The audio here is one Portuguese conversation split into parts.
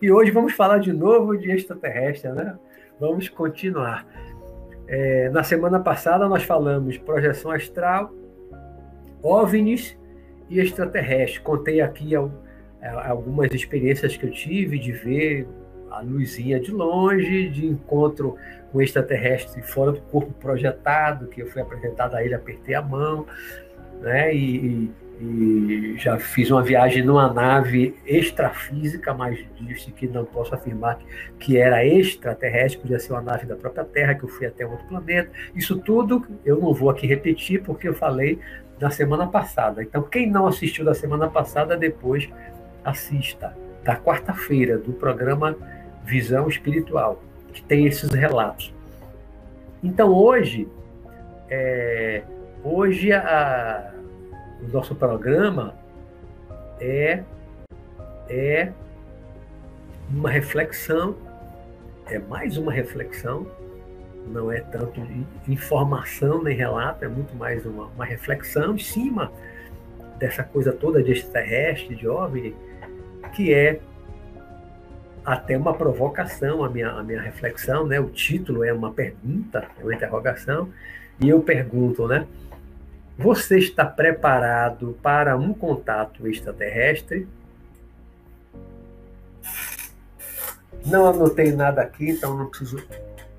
E hoje vamos falar de novo de extraterrestre, né? Vamos continuar. É, na semana passada nós falamos projeção astral, OVNIs e extraterrestre. Contei aqui algumas experiências que eu tive de ver a luzinha de longe, de encontro com extraterrestre fora do corpo projetado, que eu fui apresentado a ele, apertei a mão, né? E, e já fiz uma viagem numa nave extrafísica, mas disse que não posso afirmar que, era extraterrestre, podia ser uma nave da própria Terra, que eu fui até outro planeta. Isso tudo eu não vou aqui repetir, porque eu falei na semana passada. Então, quem não assistiu da semana passada, depois assista. Da quarta-feira, do programa Visão Espiritual, que tem esses relatos. Então, hoje, é, hoje a o nosso programa é, é uma reflexão, é mais uma reflexão, não é tanto informação nem relato, é muito mais uma, uma reflexão em cima dessa coisa toda de extraterrestre, de OVNI, que é até uma provocação a minha, a minha reflexão, né? O título é uma pergunta, é uma interrogação, e eu pergunto, né? Você está preparado para um contato extraterrestre? Não anotei nada aqui, então não preciso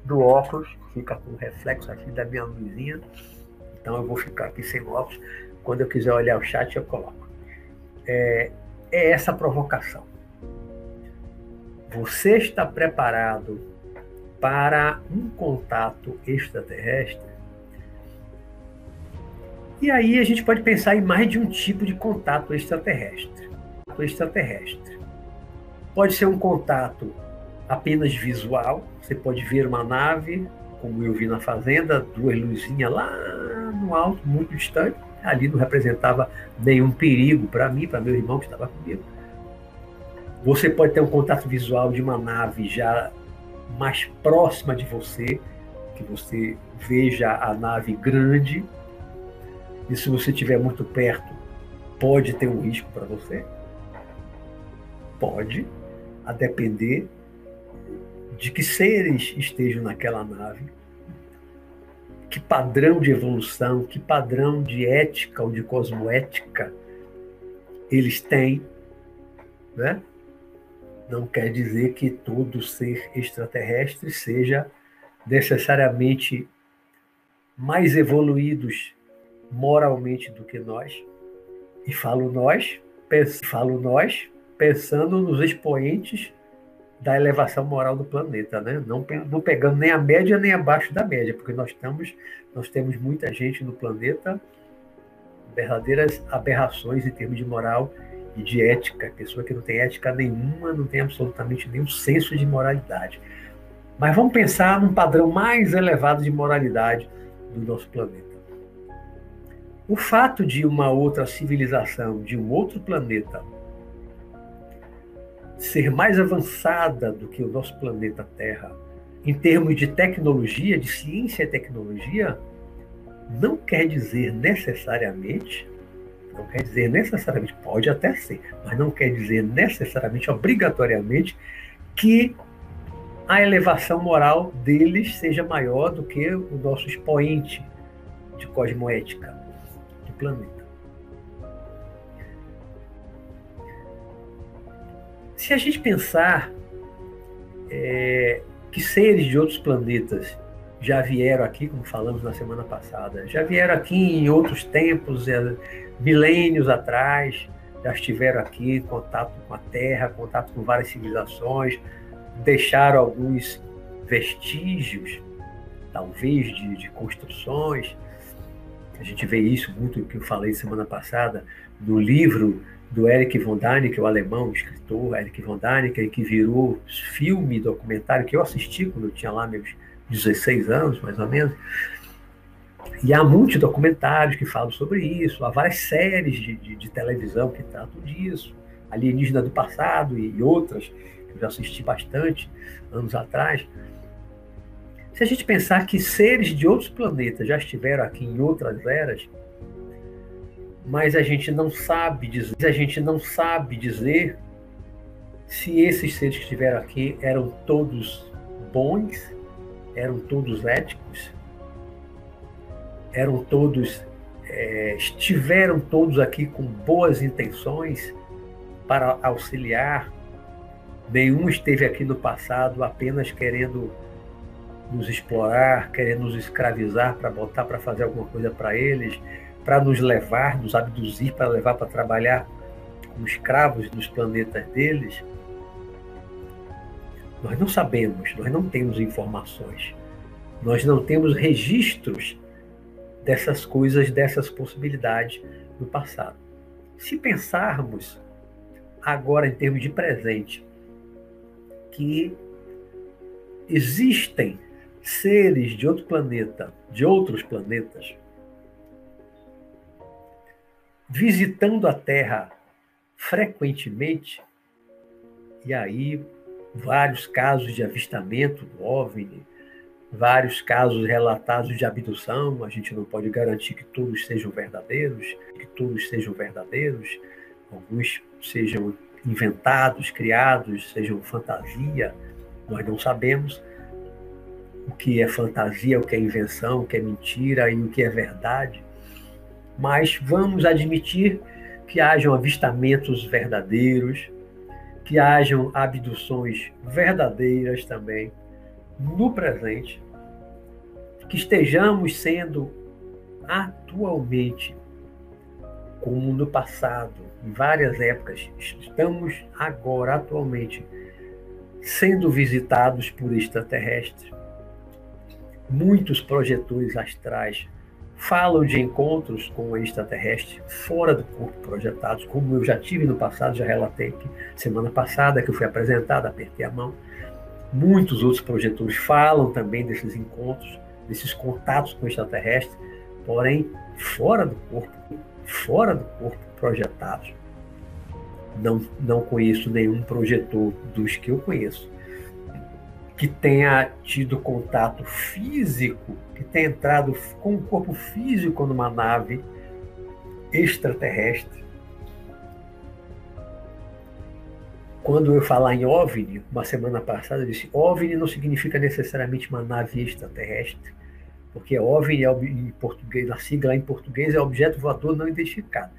do óculos. Fica com o reflexo aqui da minha luzinha. Então eu vou ficar aqui sem óculos. Quando eu quiser olhar o chat, eu coloco. É, é essa provocação. Você está preparado para um contato extraterrestre? E aí a gente pode pensar em mais de um tipo de contato extraterrestre. extraterrestre. Pode ser um contato apenas visual, você pode ver uma nave, como eu vi na fazenda, duas luzinhas lá no alto, muito distante. Ali não representava nenhum perigo para mim, para meu irmão que estava comigo. Você pode ter um contato visual de uma nave já mais próxima de você, que você veja a nave grande, e se você estiver muito perto, pode ter um risco para você? Pode, a depender de que seres estejam naquela nave, que padrão de evolução, que padrão de ética ou de cosmoética eles têm, né? Não quer dizer que todo ser extraterrestre seja necessariamente mais evoluídos moralmente do que nós. E falo nós, falo nós, pensando nos expoentes da elevação moral do planeta, né? Não, não pegando nem a média nem abaixo da média, porque nós estamos, nós temos muita gente no planeta, verdadeiras aberrações em termos de moral e de ética, pessoa que não tem ética nenhuma, não tem absolutamente nenhum senso de moralidade. Mas vamos pensar num padrão mais elevado de moralidade do nosso planeta. O fato de uma outra civilização, de um outro planeta, ser mais avançada do que o nosso planeta Terra, em termos de tecnologia, de ciência e tecnologia, não quer dizer necessariamente, não quer dizer necessariamente, pode até ser, mas não quer dizer necessariamente, obrigatoriamente, que a elevação moral deles seja maior do que o nosso expoente de cosmoética planeta. Se a gente pensar é, que seres de outros planetas já vieram aqui, como falamos na semana passada, já vieram aqui em outros tempos, é, milênios atrás, já estiveram aqui em contato com a Terra, contato com várias civilizações, deixaram alguns vestígios, talvez, de, de construções, a gente vê isso muito que eu falei semana passada no livro do Eric von Däniken, o alemão, o escritor Eric von Däniken, que virou filme, documentário, que eu assisti quando eu tinha lá meus 16 anos, mais ou menos. E há muitos documentários que falam sobre isso, há várias séries de, de, de televisão que tratam disso, Alienígena do Passado e outras, que eu já assisti bastante anos atrás. Se a gente pensar que seres de outros planetas já estiveram aqui em outras eras, mas a gente não sabe dizer, a gente não sabe dizer se esses seres que estiveram aqui eram todos bons, eram todos éticos, eram todos, é, estiveram todos aqui com boas intenções para auxiliar. Nenhum esteve aqui no passado apenas querendo nos explorar, querendo nos escravizar para botar para fazer alguma coisa para eles, para nos levar, nos abduzir, para levar para trabalhar como escravos nos planetas deles. Nós não sabemos, nós não temos informações, nós não temos registros dessas coisas, dessas possibilidades no passado. Se pensarmos agora em termos de presente, que existem seres de outro planeta, de outros planetas, visitando a Terra frequentemente, e aí vários casos de avistamento do OVNI, vários casos relatados de abdução, a gente não pode garantir que todos sejam verdadeiros, que todos sejam verdadeiros, alguns sejam inventados, criados, sejam fantasia, nós não sabemos o que é fantasia, o que é invenção, o que é mentira e o que é verdade. Mas vamos admitir que hajam avistamentos verdadeiros, que hajam abduções verdadeiras também no presente, que estejamos sendo atualmente, como no passado, em várias épocas, estamos agora, atualmente, sendo visitados por extraterrestres. Muitos projetores astrais falam de encontros com extraterrestres fora do corpo projetados, como eu já tive no passado, já relatei aqui semana passada que eu fui apresentado, apertei a mão. Muitos outros projetores falam também desses encontros, desses contatos com extraterrestres, porém fora do corpo, fora do corpo projetados. Não, não conheço nenhum projetor dos que eu conheço que tenha tido contato físico, que tenha entrado com o corpo físico numa nave extraterrestre. Quando eu falar em OVNI, uma semana passada, eu disse: OVNI não significa necessariamente uma nave extraterrestre, porque OVNI é, em português, a sigla em português é objeto voador não identificado.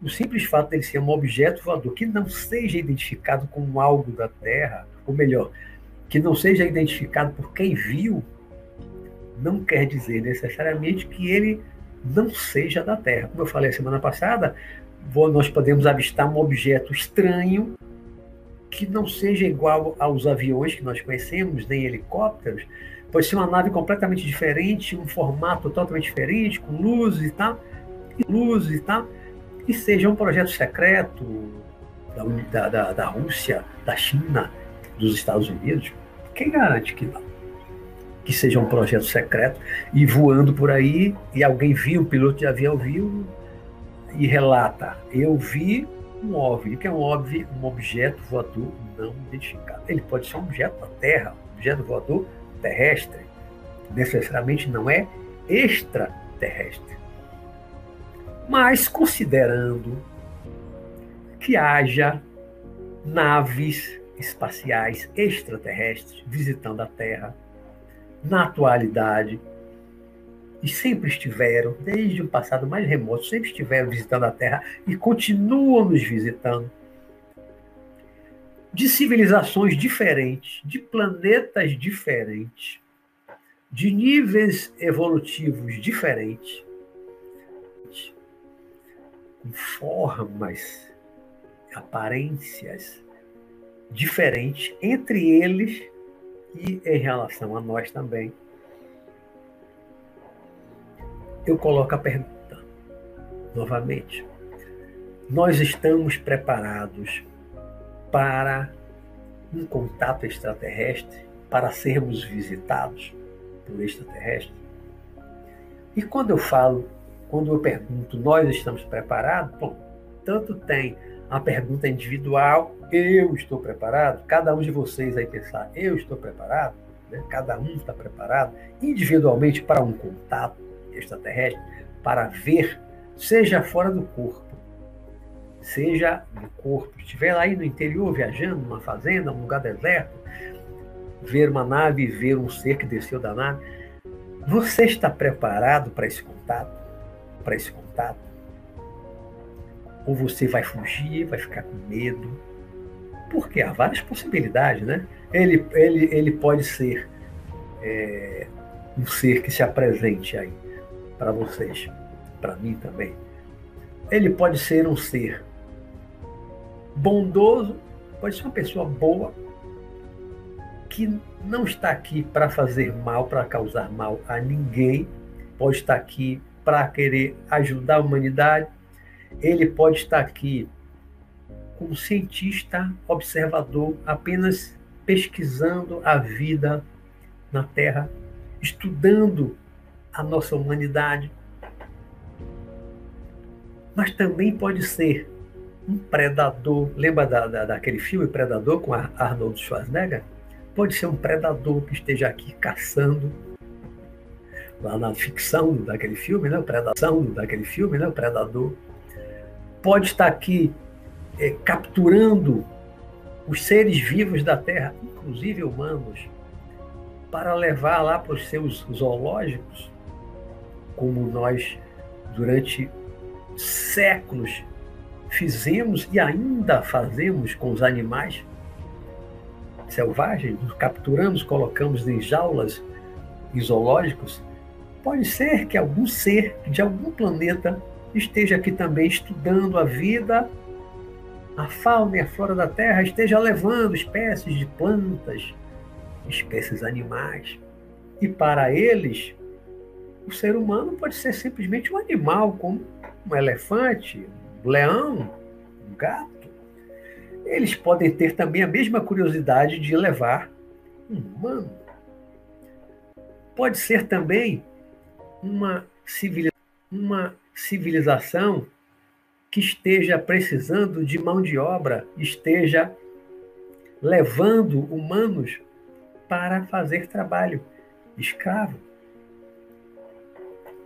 O simples fato dele ser um objeto voador que não seja identificado como algo da Terra, ou melhor, que não seja identificado por quem viu, não quer dizer necessariamente que ele não seja da Terra. Como eu falei semana passada, nós podemos avistar um objeto estranho que não seja igual aos aviões que nós conhecemos, nem helicópteros. Pode ser uma nave completamente diferente, um formato totalmente diferente, com luzes e tal, luzes e tal, e seja um projeto secreto da, da, da Rússia, da China, dos Estados Unidos, quem garante que não? Que seja um projeto secreto e voando por aí e alguém viu, um piloto de avião viu e relata: eu vi um OVNI, que é um OVNI, um objeto voador não identificado. Ele pode ser um objeto da Terra, um objeto voador terrestre. Necessariamente não é extraterrestre. Mas considerando que haja naves espaciais extraterrestres visitando a Terra na atualidade e sempre estiveram, desde o passado mais remoto, sempre estiveram visitando a Terra e continuam nos visitando. De civilizações diferentes, de planetas diferentes, de níveis evolutivos diferentes, com formas, aparências diferente entre eles e em relação a nós também. Eu coloco a pergunta novamente. Nós estamos preparados para um contato extraterrestre, para sermos visitados por extraterrestre? E quando eu falo, quando eu pergunto, nós estamos preparados? Bom, tanto tem a pergunta individual, eu estou preparado? Cada um de vocês aí pensar, eu estou preparado? Né? Cada um está preparado individualmente para um contato extraterrestre, para ver, seja fora do corpo, seja no corpo, estiver aí no interior viajando, numa fazenda, num lugar deserto, ver uma nave, ver um ser que desceu da nave, você está preparado para esse contato? Para esse contato? Ou você vai fugir, vai ficar com medo? Porque há várias possibilidades, né? Ele, ele, ele pode ser é, um ser que se apresente aí para vocês, para mim também. Ele pode ser um ser bondoso, pode ser uma pessoa boa, que não está aqui para fazer mal, para causar mal a ninguém, pode estar aqui para querer ajudar a humanidade, ele pode estar aqui como cientista, observador, apenas pesquisando a vida na Terra, estudando a nossa humanidade. Mas também pode ser um predador. Lembra da, da, daquele filme Predador com Arnold Schwarzenegger? Pode ser um predador que esteja aqui caçando. Lá na ficção daquele filme, né? Predação daquele filme, né? Predador pode estar aqui é, capturando os seres vivos da Terra, inclusive humanos, para levar lá para os seus zoológicos, como nós, durante séculos, fizemos e ainda fazemos com os animais selvagens, capturamos, colocamos em jaulas zoológicos. Pode ser que algum ser de algum planeta esteja aqui também estudando a vida, a fauna e a flora da Terra, esteja levando espécies de plantas, espécies animais. E para eles, o ser humano pode ser simplesmente um animal, como um elefante, um leão, um gato. Eles podem ter também a mesma curiosidade de levar um humano. Pode ser também uma civilização, uma civilização que esteja precisando de mão de obra, esteja levando humanos para fazer trabalho escravo.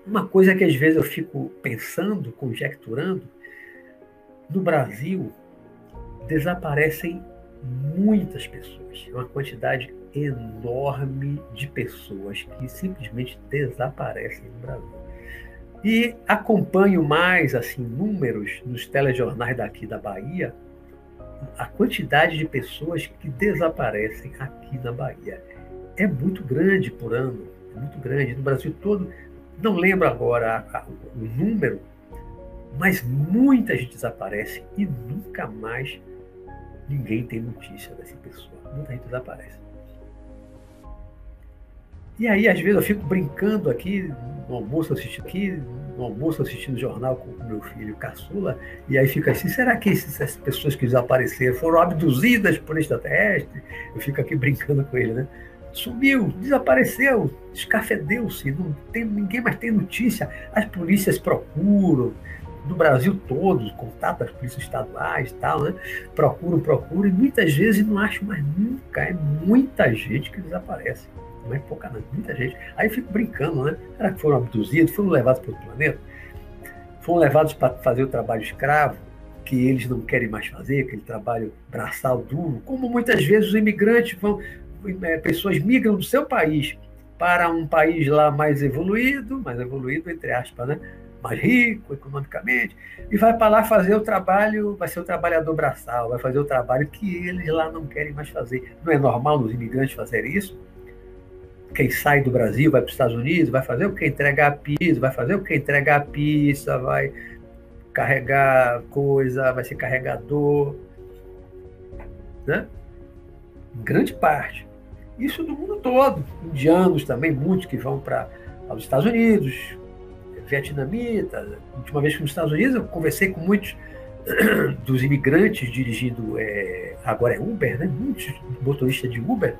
Uma coisa que às vezes eu fico pensando, conjecturando, no Brasil desaparecem muitas pessoas, uma quantidade enorme de pessoas que simplesmente desaparecem no Brasil. E acompanho mais assim números nos telejornais daqui da Bahia, a quantidade de pessoas que desaparecem aqui na Bahia é muito grande por ano, é muito grande no Brasil todo. Não lembro agora o número, mas muita gente desaparece e nunca mais ninguém tem notícia dessa pessoa. Muita gente desaparece. E aí, às vezes, eu fico brincando aqui, no almoço assistindo aqui, no almoço assistindo jornal com o meu filho caçula, e aí fica assim, será que essas pessoas que desapareceram foram abduzidas por extraterrestre? Eu fico aqui brincando com ele, né? Sumiu, desapareceu, escafedeu-se, não tem, ninguém mais tem notícia. As polícias procuram, do Brasil todo, contato as polícias estaduais e tal, né? Procuram, procuram, e muitas vezes não acham mais nunca. É muita gente que desaparece. É pouca, não, muita gente. Aí eu fico brincando, né? Será que foram abduzidos, foram levados para outro planeta? Foram levados para fazer o trabalho escravo, que eles não querem mais fazer, aquele trabalho braçal duro, como muitas vezes os imigrantes vão, é, pessoas migram do seu país para um país lá mais evoluído, mais evoluído, entre aspas, né? mais rico economicamente, e vai para lá fazer o trabalho, vai ser o trabalhador braçal, vai fazer o trabalho que eles lá não querem mais fazer. Não é normal nos imigrantes fazerem isso? Quem sai do Brasil vai para os Estados Unidos, vai fazer o que? Entregar pizza, vai fazer o que? Entregar pizza, vai carregar coisa, vai ser carregador. Né? Grande parte. Isso do mundo todo. Indianos também, muitos que vão para os Estados Unidos, vietnamitas. A última vez que nos Estados Unidos, eu conversei com muitos dos imigrantes dirigindo, é, agora é Uber, né? muitos motoristas de Uber.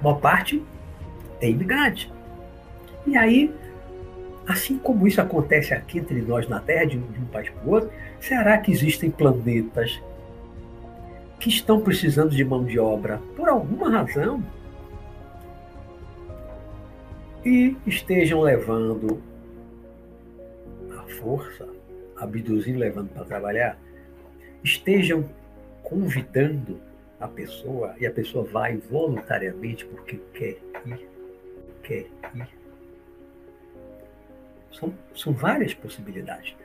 Uma parte é imigrante. E aí, assim como isso acontece aqui entre nós na Terra, de, de um país para o outro, será que existem planetas que estão precisando de mão de obra por alguma razão? e estejam levando a força, abduzindo, levando para trabalhar, estejam convidando a pessoa e a pessoa vai voluntariamente porque quer ir, quer ir. São, são várias possibilidades.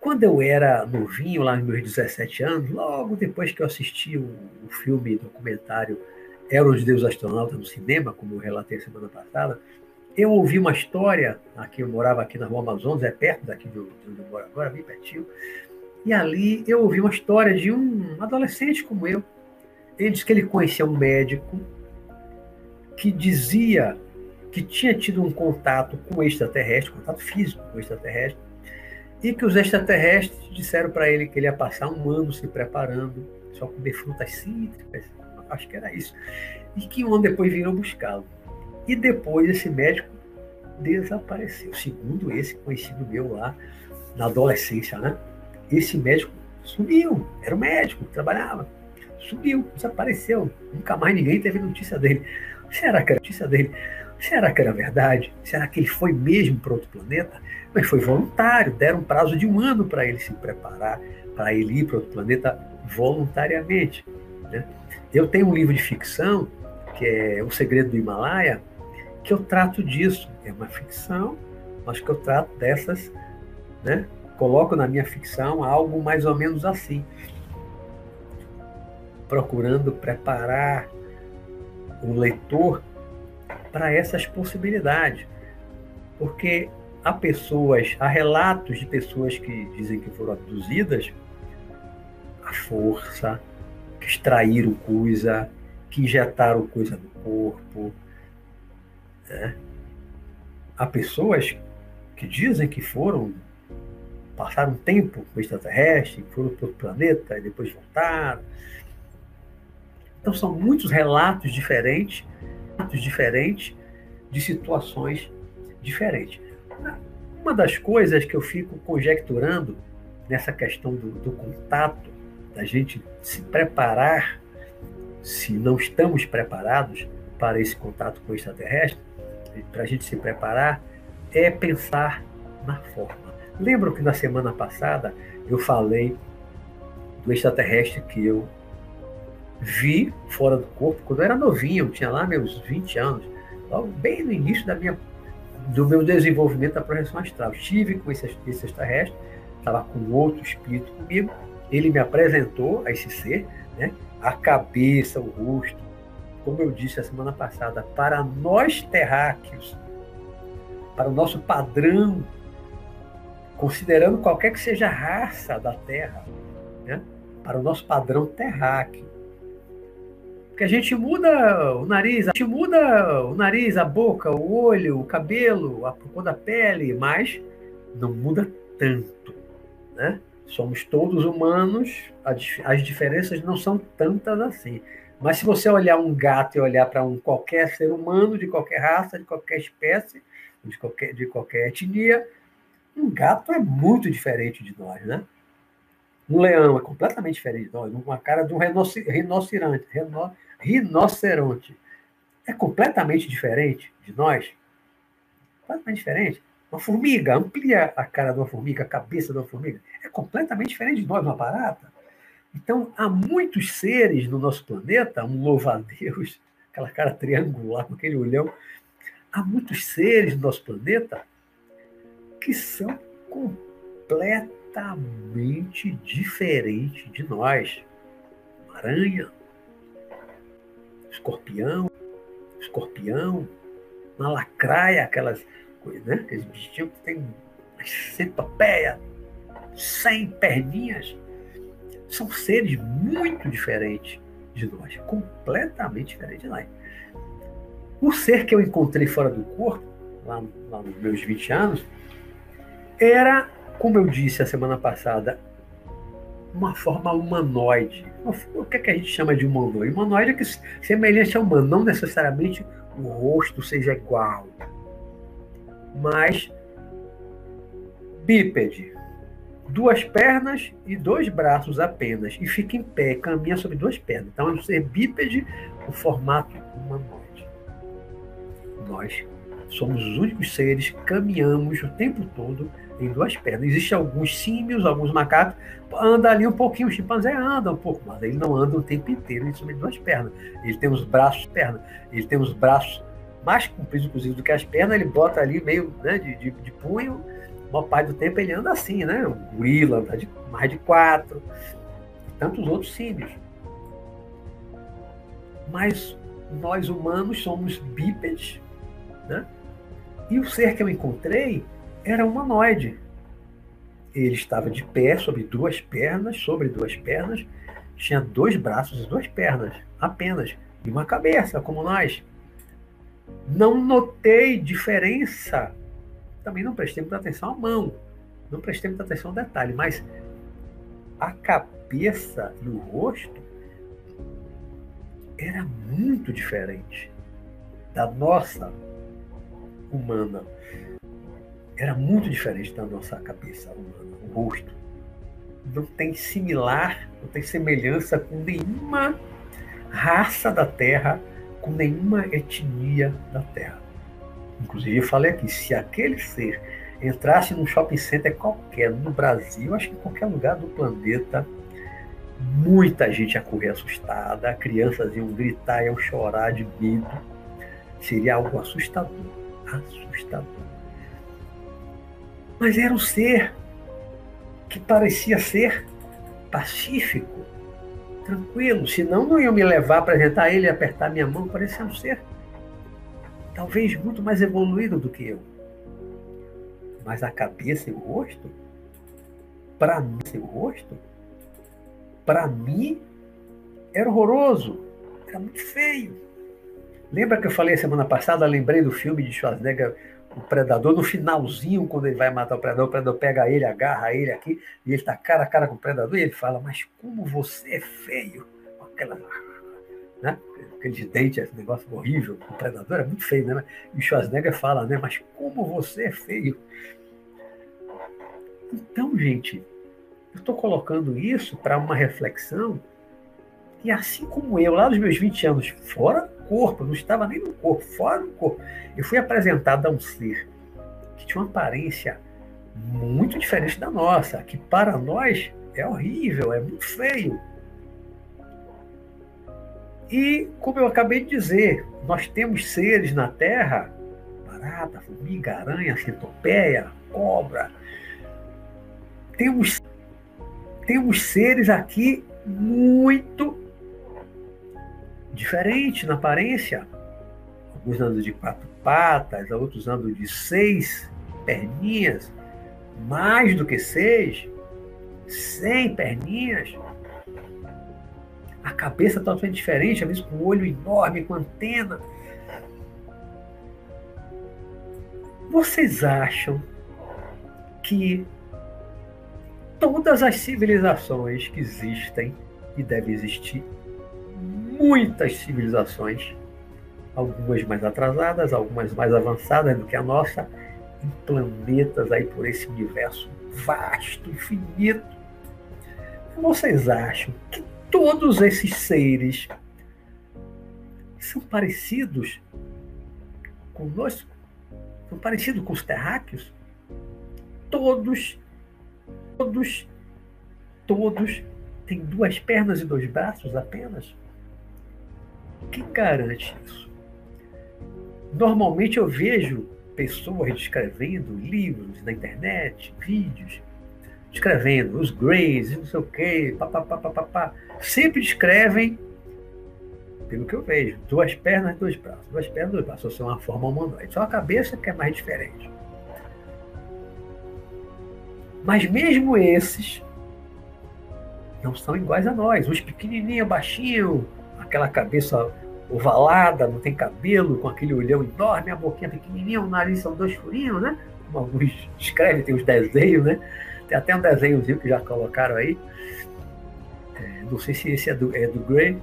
Quando eu era novinho, lá nos meus 17 anos, logo depois que eu assisti o, o filme documentário Eram os Deus Astronautas no cinema, como eu relatei semana passada, eu ouvi uma história, aqui eu morava aqui na Rua Amazonas, é perto daqui de onde eu moro agora, bem pertinho, e ali eu ouvi uma história de um adolescente como eu. Ele disse que ele conhecia um médico que dizia que tinha tido um contato com extraterrestre, contato físico com extraterrestre, e que os extraterrestres disseram para ele que ele ia passar um ano se preparando, só comer frutas cítricas, acho que era isso, e que um ano depois viram buscá-lo. E depois esse médico desapareceu, segundo esse conhecido meu lá na adolescência, né? Esse médico sumiu, era o médico trabalhava, sumiu, desapareceu, nunca mais ninguém teve notícia dele. Será que era notícia dele? Será que era verdade? Será que ele foi mesmo para outro planeta? Mas foi voluntário, deram um prazo de um ano para ele se preparar, para ele ir para outro planeta voluntariamente. Né? Eu tenho um livro de ficção, que é O Segredo do Himalaia, que eu trato disso. É uma ficção, mas que eu trato dessas, né? Coloco na minha ficção algo mais ou menos assim. Procurando preparar o leitor para essas possibilidades. Porque há pessoas, há relatos de pessoas que dizem que foram abduzidas à força, que extraíram coisa, que injetaram coisa no corpo. Né? Há pessoas que dizem que foram, passaram um tempo com extraterrestre, foram para o planeta e depois voltaram. Então são muitos relatos diferentes, relatos diferentes de situações diferentes. Uma das coisas que eu fico conjecturando nessa questão do, do contato, da gente se preparar, se não estamos preparados para esse contato com o extraterrestre, para a gente se preparar, é pensar na forma. Lembro que na semana passada eu falei do extraterrestre que eu vi fora do corpo quando eu era novinho, eu tinha lá meus 20 anos, logo bem no início da minha do meu desenvolvimento da projeção astral. Estive com esse, esse extraterrestre, estava com outro espírito comigo, ele me apresentou a esse ser, né? a cabeça, o rosto, como eu disse a semana passada, para nós terráqueos, para o nosso padrão, considerando qualquer que seja a raça da Terra, né? para o nosso padrão terráqueo, porque a gente muda o nariz, a gente muda o nariz, a boca, o olho, o cabelo, a cor da pele, mas não muda tanto, né? Somos todos humanos, as diferenças não são tantas assim. Mas se você olhar um gato e olhar para um qualquer ser humano, de qualquer raça, de qualquer espécie, de qualquer, de qualquer etnia, um gato é muito diferente de nós, né? Um leão é completamente diferente de nós, uma cara de um rinoceronte, rinoceronte. É completamente diferente de nós. Completamente diferente. Uma formiga, amplia a cara de uma formiga, a cabeça de uma formiga. É completamente diferente de nós, uma barata. Então, há muitos seres no nosso planeta, um louva-a-Deus, aquela cara triangular com aquele olhão. Há muitos seres no nosso planeta que são completamente diferentes de nós. Uma aranha, escorpião, escorpião, uma lacraia, aquelas coisas, né? Aqueles bichinhos que tem centopeia, cem perninhas. São seres muito diferentes de nós, completamente diferentes de nós. O ser que eu encontrei fora do corpo, lá, lá nos meus 20 anos, era, como eu disse a semana passada, uma forma humanoide. O que, é que a gente chama de humanoide? Humanoide é que semelhante ao humano, não necessariamente o rosto seja igual, mas bípede, duas pernas e dois braços apenas, e fica em pé, caminha sobre duas pernas. Então é um ser bípede, o formato humanoide. Nós Somos os únicos seres que caminhamos o tempo todo em duas pernas. Existem alguns símios, alguns macacos, anda ali um pouquinho, o chimpanzé anda um pouco, mas ele não anda o tempo inteiro em cima de duas pernas. Ele tem os braços, pernas, ele tem os braços mais compridos, inclusive, do que as pernas, ele bota ali meio né, de, de, de punho, a maior parte do tempo ele anda assim, né? O gorila anda de mais de quatro, tantos outros símios. Mas nós humanos somos bípedes, né? E o ser que eu encontrei era humanoide. Ele estava de pé, sobre duas pernas, sobre duas pernas, tinha dois braços e duas pernas, apenas, e uma cabeça, como nós. Não notei diferença. Também não prestei muita atenção à mão. Não prestei muita atenção ao detalhe, mas a cabeça e o rosto era muito diferente da nossa humana. Era muito diferente da nossa cabeça humana, o rosto. Não tem similar, não tem semelhança com nenhuma raça da Terra, com nenhuma etnia da Terra. Inclusive, eu falei aqui: se aquele ser entrasse num shopping center qualquer no Brasil, acho que em qualquer lugar do planeta, muita gente ia correr assustada, crianças iam gritar, iam chorar de medo. Seria algo assustador, assustador. Mas era um ser que parecia ser pacífico, tranquilo. Senão não iam me levar, apresentar ele e apertar minha mão. Parecia um ser talvez muito mais evoluído do que eu. Mas a cabeça e o rosto, para mim, o rosto, para mim, era horroroso, era muito feio. Lembra que eu falei semana passada? Lembrei do filme de Schwarzenegger, o predador, no finalzinho, quando ele vai matar o predador, o predador pega ele, agarra ele aqui, e ele está cara a cara com o predador, e ele fala, mas como você é feio, com aquela. Né? Aquele dente, esse negócio horrível, o predador é muito feio, né? E o Schwarzenegger fala, né? Mas como você é feio. Então, gente, eu estou colocando isso para uma reflexão e assim como eu, lá dos meus 20 anos, fora corpo, não estava nem no corpo, fora do corpo, eu fui apresentado a um ser que tinha uma aparência muito diferente da nossa, que para nós é horrível, é muito feio. E, como eu acabei de dizer, nós temos seres na Terra, barata, formiga, aranha, centopeia, cobra. Temos, temos seres aqui muito diferente na aparência. Alguns andam de quatro patas, outros andam de seis perninhas, mais do que seis, cem perninhas. A cabeça totalmente diferente, às vezes com um olho enorme, com antena. Vocês acham que todas as civilizações que existem e devem existir muitas civilizações, algumas mais atrasadas, algumas mais avançadas do que a nossa, em planetas aí por esse universo vasto, infinito. Vocês acham que todos esses seres são parecidos conosco? São parecidos com os terráqueos? Todos, todos, todos têm duas pernas e dois braços apenas? Quem garante isso? Normalmente eu vejo pessoas descrevendo livros na internet, vídeos, descrevendo os Greys, não sei o quê, papapá. Sempre descrevem, pelo que eu vejo, duas pernas, dois braços. Duas pernas, dois braços. Seja, uma forma humanoide. Só a cabeça que é mais diferente. Mas mesmo esses não são iguais a nós. Os pequenininhos, baixinhos, aquela cabeça ovalada, não tem cabelo, com aquele olhão enorme, a boquinha pequenininha, o nariz são dois furinhos, né? Como alguns escrevem, tem os desenhos, né? Tem até um desenhozinho que já colocaram aí. É, não sei se esse é do, é do Gray.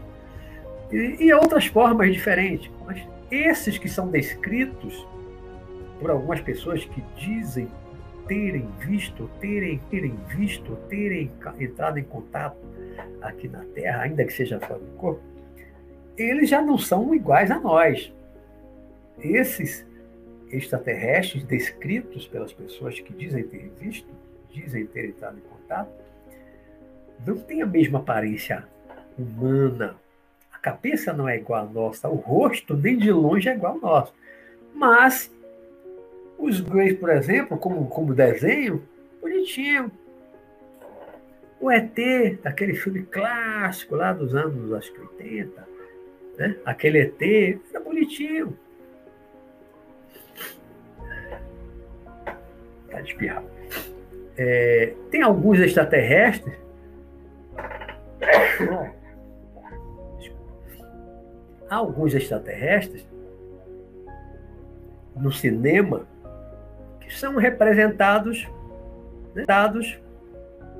E, e outras formas diferentes. Mas esses que são descritos por algumas pessoas que dizem terem visto, terem, terem visto, terem entrado em contato aqui na Terra, ainda que seja fora do corpo, eles já não são iguais a nós. Esses extraterrestres descritos pelas pessoas que dizem ter visto, dizem ter entrado em contato, não têm a mesma aparência humana. A cabeça não é igual à nossa, o rosto nem de longe é igual ao nosso. Mas os Greys, por exemplo, como, como desenho, bonitinho. O ET, daquele filme clássico lá dos anos, acho que 80, né? aquele ET, era bonitinho. Tá de espirrar. É, tem alguns extraterrestres. Há alguns extraterrestres no cinema que são representados, né, dados,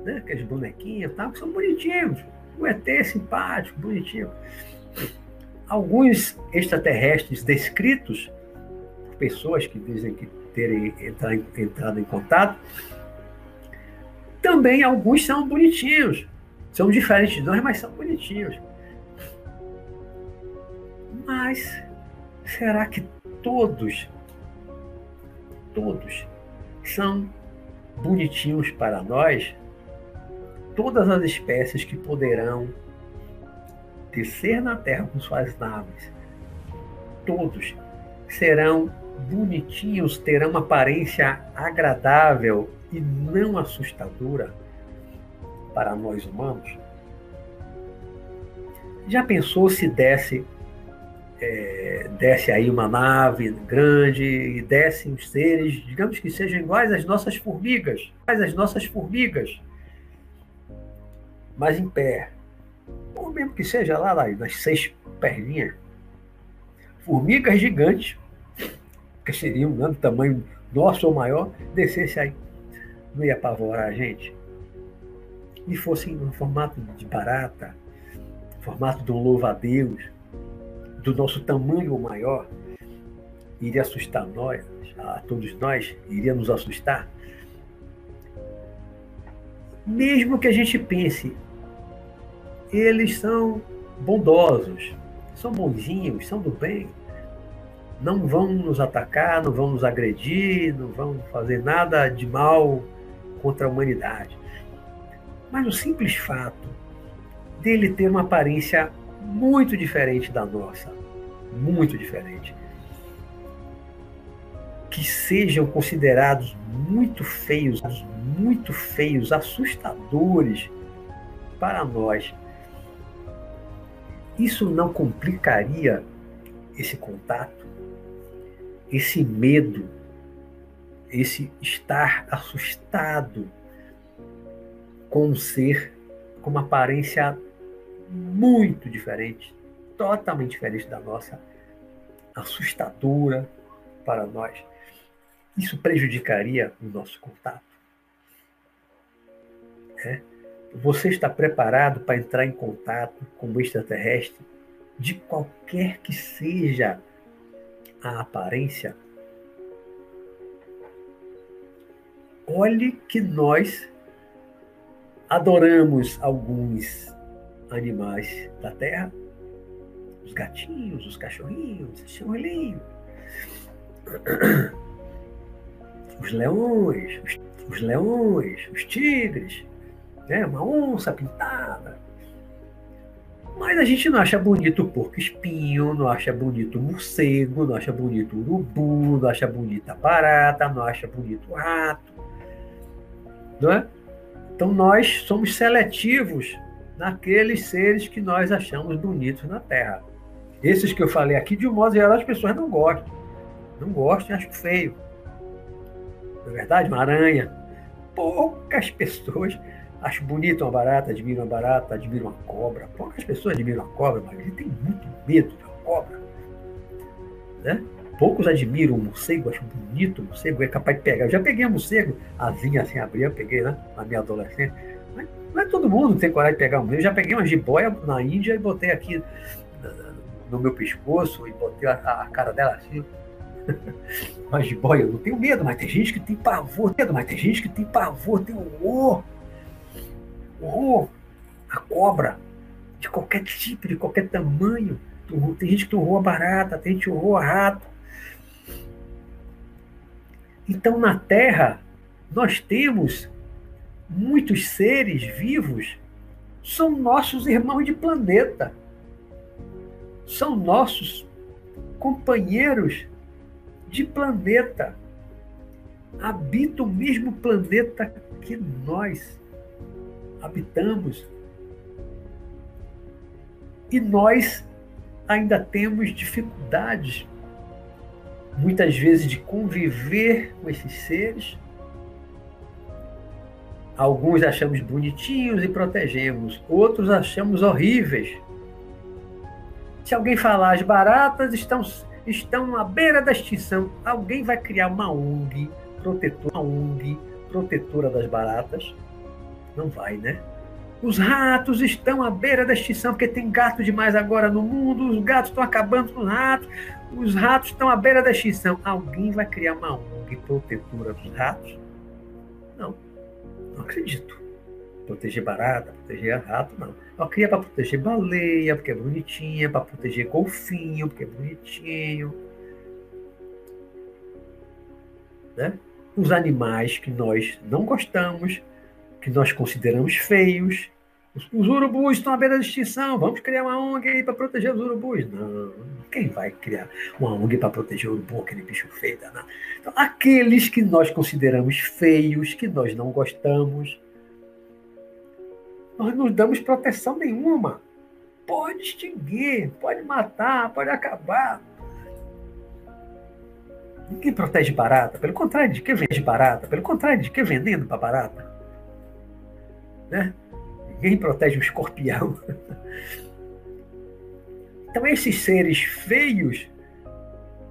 né, aqueles bonequinhos tal, que são bonitinhos. O ET é simpático, bonitinho. Alguns extraterrestres descritos pessoas que dizem que terem entrado em contato, também alguns são bonitinhos. São diferentes de nós, mas são bonitinhos. Mas será que todos todos são bonitinhos para nós, todas as espécies que poderão descer na Terra com suas naves, todos serão bonitinhos, terão uma aparência agradável e não assustadora para nós humanos? Já pensou se desse é, desce aí uma nave grande e descem os seres, digamos que sejam iguais às nossas formigas, iguais às nossas formigas, mas em pé. Ou mesmo que seja lá, nas seis perninhas. Formigas gigantes, que seriam né, do tamanho nosso ou maior, descesse aí. Não ia apavorar a gente? E fossem no formato de barata, formato de um louva-a-Deus, do nosso tamanho maior iria assustar nós, a todos nós, iria nos assustar? Mesmo que a gente pense, eles são bondosos, são bonzinhos, são do bem, não vão nos atacar, não vão nos agredir, não vão fazer nada de mal contra a humanidade. Mas o simples fato dele ter uma aparência muito diferente da nossa, muito diferente. Que sejam considerados muito feios, muito feios, assustadores para nós. Isso não complicaria esse contato, esse medo, esse estar assustado com um ser com uma aparência muito diferente, totalmente diferente da nossa, assustadora para nós. Isso prejudicaria o nosso contato? É? Você está preparado para entrar em contato com o extraterrestre, de qualquer que seja a aparência? Olhe que nós adoramos alguns animais da terra, os gatinhos, os cachorrinhos, os chimuelinhos, os leões, os, os, leões, os tigres, né? uma onça pintada. Mas a gente não acha bonito porco espinho, não acha bonito morcego, não acha bonito urubu, não acha bonita barata, não acha bonito rato. Não é? Então nós somos seletivos naqueles seres que nós achamos bonitos na Terra. Esses que eu falei aqui, de um modo geral, as pessoas não gostam. Não gostam e acham feio. Não é verdade? Uma aranha. Poucas pessoas acham bonito uma barata, admiram uma barata, admiram uma cobra. Poucas pessoas admiram uma cobra, mas ele tem muito medo da cobra. Né? Poucos admiram o morcego, acham bonito o morcego, é capaz de pegar. Eu já peguei um morcego, asinha assim, abria, eu peguei né, na minha adolescência. Não é todo mundo que tem coragem de pegar um. Eu já peguei uma jiboia na Índia e botei aqui no meu pescoço e botei a, a cara dela assim. uma jiboia, eu não tenho medo, mas tem gente que tem pavor, medo, mas tem gente que tem pavor, tem horror. Horror. A cobra, de qualquer tipo, de qualquer tamanho. Tem gente que horror a barata, tem gente que horror a rato. Então, na Terra, nós temos muitos seres vivos, são nossos irmãos de planeta, são nossos companheiros de planeta, habitam o mesmo planeta que nós habitamos. E nós ainda temos dificuldades, muitas vezes, de conviver com esses seres. Alguns achamos bonitinhos e protegemos, outros achamos horríveis. Se alguém falar as baratas estão, estão à beira da extinção, alguém vai criar uma ONG protetora, uma ONG protetora das baratas? Não vai, né? Os ratos estão à beira da extinção, porque tem gato demais agora no mundo, os gatos estão acabando com os ratos, os ratos estão à beira da extinção. Alguém vai criar uma ONG protetora dos ratos? Não, não acredito. Proteger barata, proteger rato, não. Eu queria para proteger baleia, porque é bonitinha, para proteger golfinho, porque é bonitinho. Né? Os animais que nós não gostamos, que nós consideramos feios. Os, os urubus estão à beira da extinção, vamos criar uma ONG para proteger os urubus. Não, quem vai criar uma ONG para proteger o urubu, aquele bicho feio danado? Então, aqueles que nós consideramos feios, que nós não gostamos, nós não damos proteção nenhuma. Pode extinguir, pode matar, pode acabar. Ninguém protege barata. Pelo contrário, de que vende barata? Pelo contrário, de que vendendo para barata? Né? Ninguém protege o escorpião. Então, esses seres feios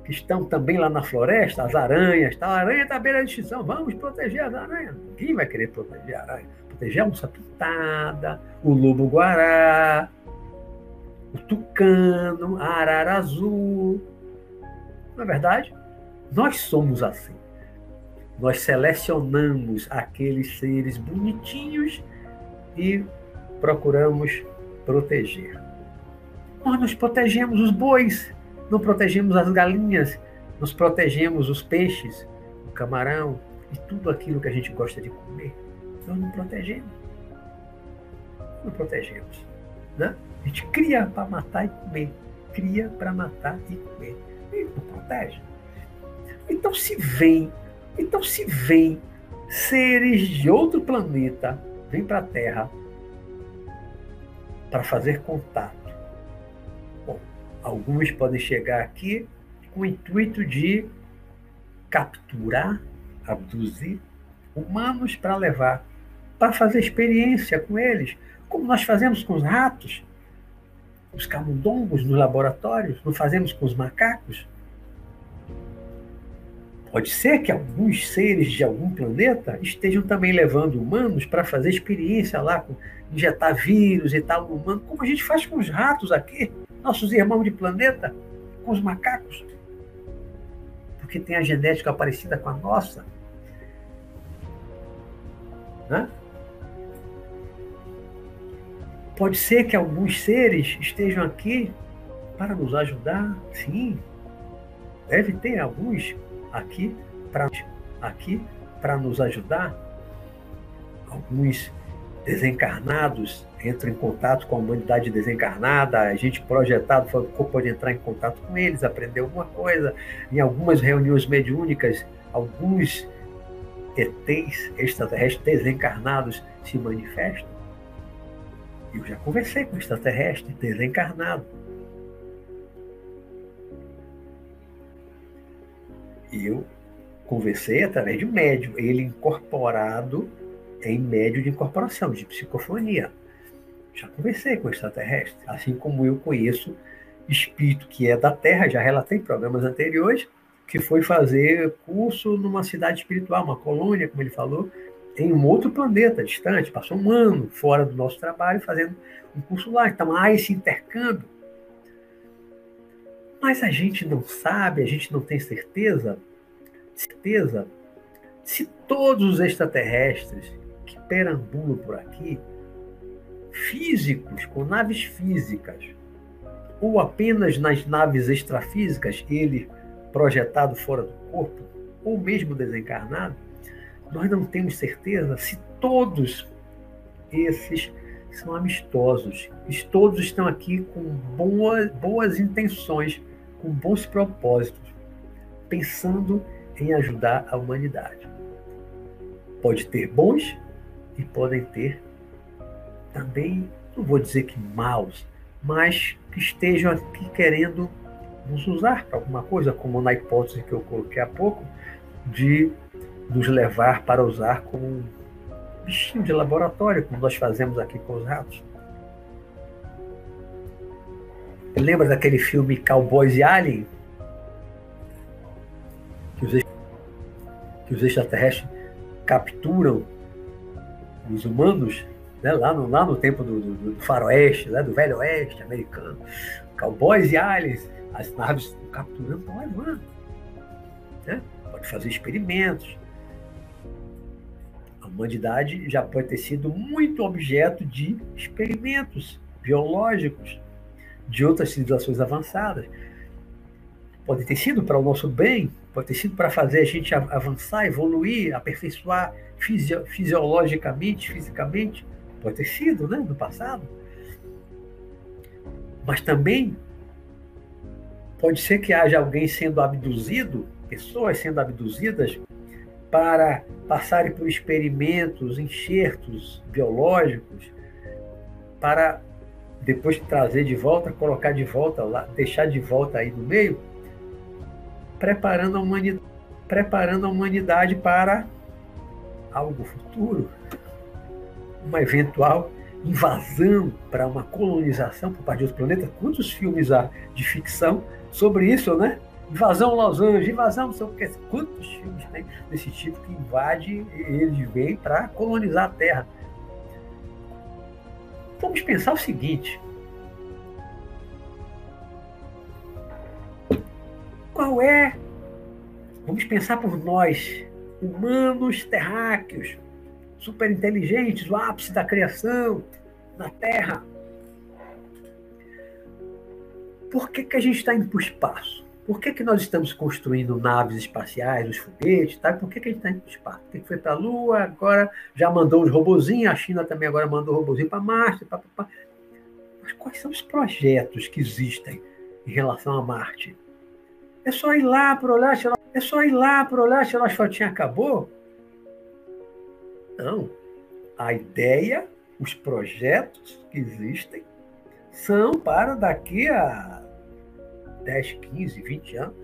que estão também lá na floresta, as aranhas, tá? a aranha está à beira da extinção, vamos proteger as aranhas. Ninguém vai querer proteger a aranha. Proteger a onça pintada, o lobo-guará, o tucano, a arara azul. Na é verdade, nós somos assim. Nós selecionamos aqueles seres bonitinhos e procuramos proteger. Nós nos protegemos os bois, não protegemos as galinhas, nos protegemos os peixes, o camarão e tudo aquilo que a gente gosta de comer. Nós não protegemos. Não protegemos. Né? A gente cria para matar e comer. Cria para matar e comer. E não protege. Então se vem, então se vem seres de outro planeta vem para a Terra para fazer contato. Bom, alguns podem chegar aqui com o intuito de capturar, abduzir humanos para levar, para fazer experiência com eles, como nós fazemos com os ratos, os camundongos nos laboratórios, não fazemos com os macacos. Pode ser que alguns seres de algum planeta estejam também levando humanos para fazer experiência lá, injetar vírus e tal no humano, como a gente faz com os ratos aqui, nossos irmãos de planeta, com os macacos. Porque tem a genética parecida com a nossa. Né? Pode ser que alguns seres estejam aqui para nos ajudar, sim. Deve ter alguns aqui para aqui para nos ajudar. Alguns desencarnados entram em contato com a humanidade desencarnada, a gente projetado pode entrar em contato com eles, aprender alguma coisa. Em algumas reuniões mediúnicas, alguns ETs extraterrestres desencarnados se manifestam. Eu já conversei com extraterrestre desencarnado eu conversei através de médium, ele incorporado em médio de incorporação, de psicofonia. Já conversei com extraterrestre, assim como eu conheço espírito que é da Terra, já relatei em programas anteriores, que foi fazer curso numa cidade espiritual, uma colônia, como ele falou, em um outro planeta distante, passou um ano fora do nosso trabalho fazendo um curso lá. Então há esse intercâmbio mas a gente não sabe, a gente não tem certeza, certeza se todos os extraterrestres que perambulam por aqui, físicos, com naves físicas, ou apenas nas naves extrafísicas, ele projetado fora do corpo, ou mesmo desencarnado, nós não temos certeza se todos esses são amistosos. E todos estão aqui com boas, boas intenções, com bons propósitos, pensando em ajudar a humanidade. Pode ter bons e podem ter também, não vou dizer que maus, mas que estejam aqui querendo nos usar para alguma coisa, como na hipótese que eu coloquei há pouco, de nos levar para usar como bichinho de laboratório, como nós fazemos aqui com os ratos. Lembra daquele filme Cowboys e Alien? Que os, que os extraterrestres capturam os humanos né, lá, no, lá no tempo do, do, do faroeste, né, do velho oeste americano. Cowboys e aliens, as naves capturando, estão levando. Né? Pode fazer experimentos, humanidade já pode ter sido muito objeto de experimentos biológicos de outras civilizações avançadas. Pode ter sido para o nosso bem, pode ter sido para fazer a gente avançar, evoluir, aperfeiçoar fisio fisiologicamente, fisicamente. Pode ter sido, né, no passado. Mas também pode ser que haja alguém sendo abduzido, pessoas sendo abduzidas para passarem por experimentos, enxertos biológicos, para depois trazer de volta, colocar de volta lá, deixar de volta aí no meio, preparando a humanidade, preparando a humanidade para algo futuro, uma eventual invasão para uma colonização por parte de outros planetas. Quantos filmes há de ficção sobre isso, né? Invasão Los Angeles, invasão não sei o. Quantos filmes tem desse tipo que invade eles vêm para colonizar a Terra? Vamos pensar o seguinte. Qual é? Vamos pensar por nós, humanos terráqueos, superinteligentes, o ápice da criação na Terra. Por que, que a gente está indo para o espaço? Por que, que nós estamos construindo naves espaciais, os foguetes, tá? por que, que a gente está indo para o espaço? Por que, que foi para a Lua, agora já mandou os robozinhos, a China também agora mandou robozinho para Marte. Pá. Mas quais são os projetos que existem em relação a Marte? É só ir lá para olhar, é só ir lá para olhar se a fotinha acabou? Não. A ideia, os projetos que existem são para daqui a 10, 15, 20 anos,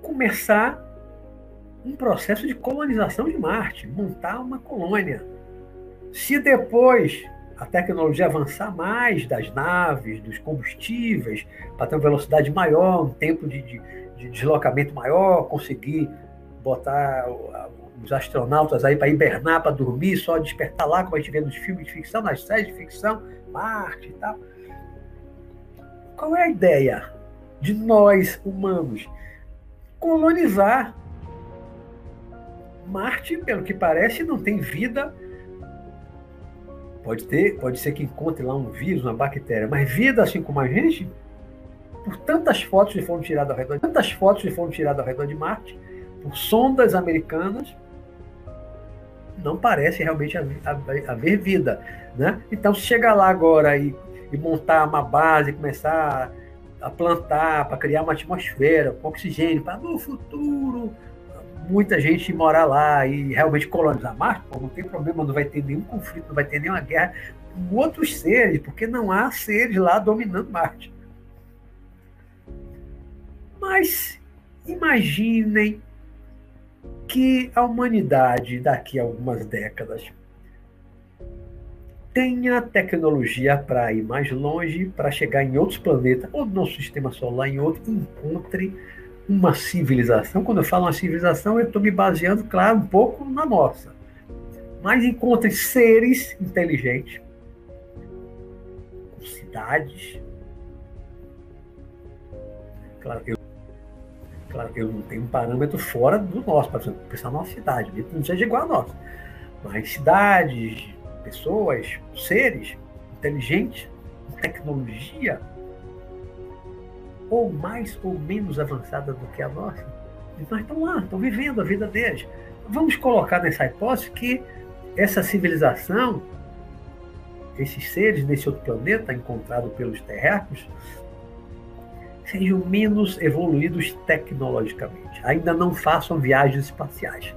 começar um processo de colonização de Marte, montar uma colônia. Se depois a tecnologia avançar mais das naves, dos combustíveis, para ter uma velocidade maior, um tempo de, de, de deslocamento maior, conseguir botar os astronautas aí para hibernar, para dormir, só despertar lá, como a gente vê nos filmes de ficção, nas séries de ficção, Marte e tal. Qual é a ideia de nós, humanos? Colonizar. Marte, pelo que parece, não tem vida. Pode ter, pode ser que encontre lá um vírus, uma bactéria, mas vida assim como a gente, por tantas fotos que foram tiradas ao redor, tantas fotos que foram tiradas ao redor de Marte, por sondas americanas, não parece realmente haver, haver vida, né? Então, se chegar lá agora e e montar uma base, começar a plantar para criar uma atmosfera com oxigênio, para no futuro muita gente morar lá e realmente colonizar Marte, não tem problema, não vai ter nenhum conflito, não vai ter nenhuma guerra com outros seres, porque não há seres lá dominando Marte. Mas imaginem que a humanidade daqui a algumas décadas tenha tecnologia para ir mais longe, para chegar em outros planetas, ou no nosso sistema solar, em outro, encontre uma civilização. Quando eu falo uma civilização, eu estou me baseando, claro, um pouco na nossa. Mas encontre seres inteligentes, com cidades. Claro, eu, claro, eu não tenho um parâmetro fora do nosso, para pensar nossa cidade, não seja igual a nossa. Mas cidades, pessoas, seres inteligentes, tecnologia, ou mais ou menos avançada do que a nossa, Mas estão lá, estão vivendo a vida deles. Vamos colocar nessa hipótese que essa civilização, esses seres nesse outro planeta encontrado pelos terráqueos, sejam menos evoluídos tecnologicamente, ainda não façam viagens espaciais.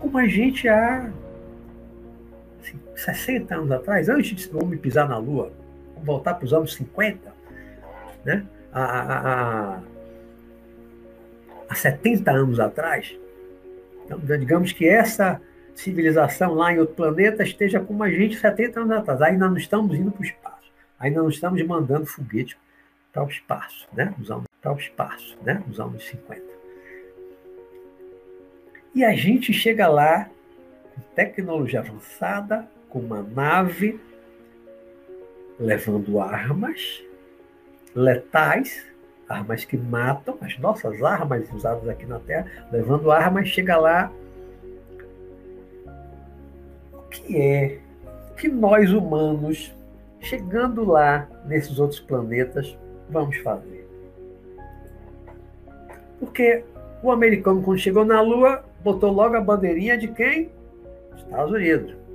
Como a gente há 60 anos atrás, antes de o homem pisar na Lua, vamos voltar para os anos 50, né? há, há, há 70 anos atrás. Então, digamos que essa civilização lá em outro planeta esteja como a gente 70 anos atrás. Ainda não estamos indo para o espaço. Ainda não estamos mandando foguete para o espaço, né? Nos anos, para o espaço, né? Nos anos 50. E a gente chega lá com tecnologia avançada, com uma nave levando armas letais, armas que matam, as nossas armas usadas aqui na Terra, levando armas, chega lá. O que é que nós humanos, chegando lá nesses outros planetas, vamos fazer? Porque o americano, quando chegou na Lua, botou logo a bandeirinha de quem? Estados Unidos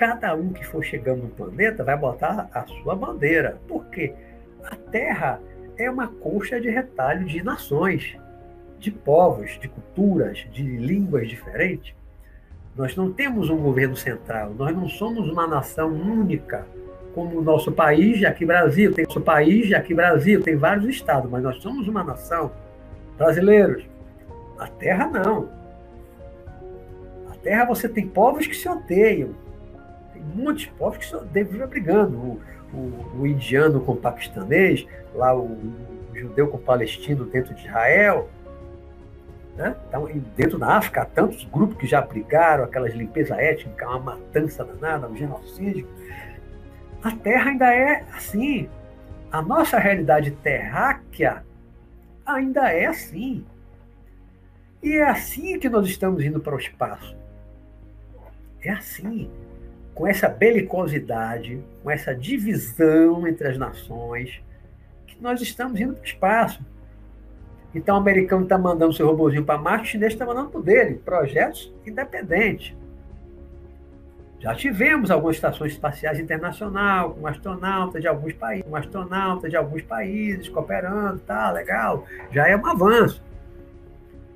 cada um que for chegando no planeta vai botar a sua bandeira. Por quê? A Terra é uma coxa de retalho de nações, de povos, de culturas, de línguas diferentes. Nós não temos um governo central, nós não somos uma nação única, como o nosso país, aqui Brasil, tem nosso país, aqui Brasil, tem vários estados, mas nós somos uma nação, brasileiros. A Terra não. A Terra você tem povos que se odeiam, muitos povos que devem brigando. O, o, o, indiano com o paquistanês, lá o, o, judeu com o palestino dentro de Israel. Né? Então, dentro da África, há tantos grupos que já brigaram, aquelas limpeza étnica, uma matança danada, um genocídio. A Terra ainda é assim. A nossa realidade terráquea ainda é assim. E é assim que nós estamos indo para o espaço. É assim com essa belicosidade, com essa divisão entre as nações, que nós estamos indo para o espaço. Então, o americano está mandando seu robôzinho para Marte, o chinês está mandando para dele, projetos independentes. Já tivemos algumas estações espaciais internacionais, com astronautas de alguns países, com astronautas de alguns países cooperando, tá legal, já é um avanço.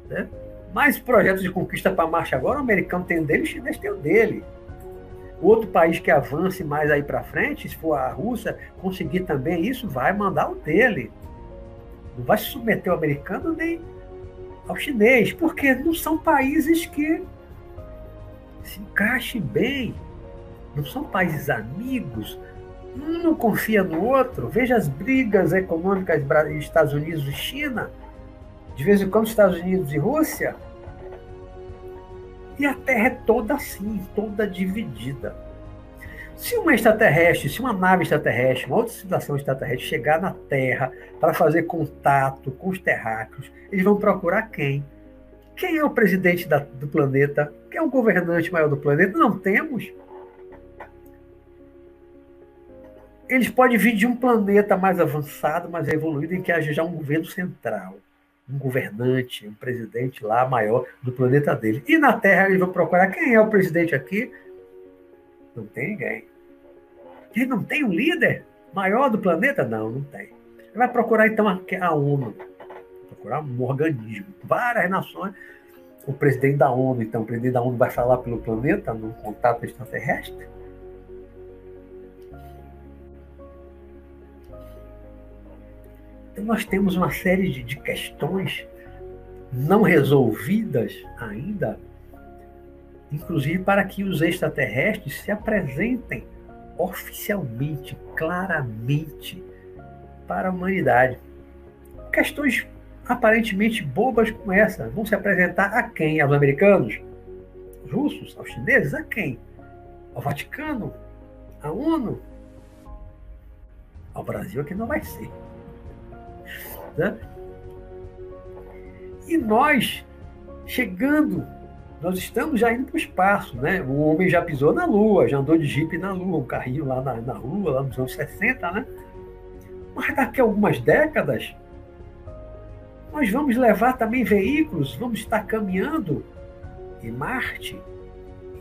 Né? Mas projetos de conquista para Marte agora, o americano tem o dele, o chinês tem o dele. Outro país que avance mais aí para frente, se for a Rússia, conseguir também isso, vai mandar o dele. Não vai se submeter ao americano nem ao chinês, porque não são países que se encaixem bem. Não são países amigos. Um não confia no outro. Veja as brigas econômicas Estados Unidos e China. De vez em quando, Estados Unidos e Rússia e a Terra é toda assim, toda dividida. Se uma extraterrestre, se uma nave extraterrestre, uma outra civilização extraterrestre chegar na Terra para fazer contato com os terráqueos, eles vão procurar quem? Quem é o presidente da, do planeta? Quem é o governante maior do planeta? Não temos. Eles podem vir de um planeta mais avançado, mais evoluído, em que haja já um governo central um governante, um presidente lá maior do planeta dele. E na Terra eles vão procurar quem é o presidente aqui? Não tem ninguém. Ele não tem um líder maior do planeta? Não, não tem. Ele vai procurar então a, a ONU, procurar um organismo, várias nações. O presidente da ONU, então, o presidente da ONU vai falar pelo planeta, num contato extraterrestre? Então, nós temos uma série de, de questões não resolvidas ainda, inclusive para que os extraterrestres se apresentem oficialmente, claramente para a humanidade. Questões aparentemente bobas como essa vão se apresentar a quem? Aos americanos? Aos russos? Aos chineses? A quem? Ao Vaticano? À ONU? Ao Brasil é que não vai ser. Né? E nós, chegando, nós estamos já indo para o espaço. Né? O homem já pisou na Lua, já andou de jipe na Lua, um carrinho lá na, na Lua, lá nos anos 60. Né? Mas daqui a algumas décadas, nós vamos levar também veículos, vamos estar caminhando em Marte,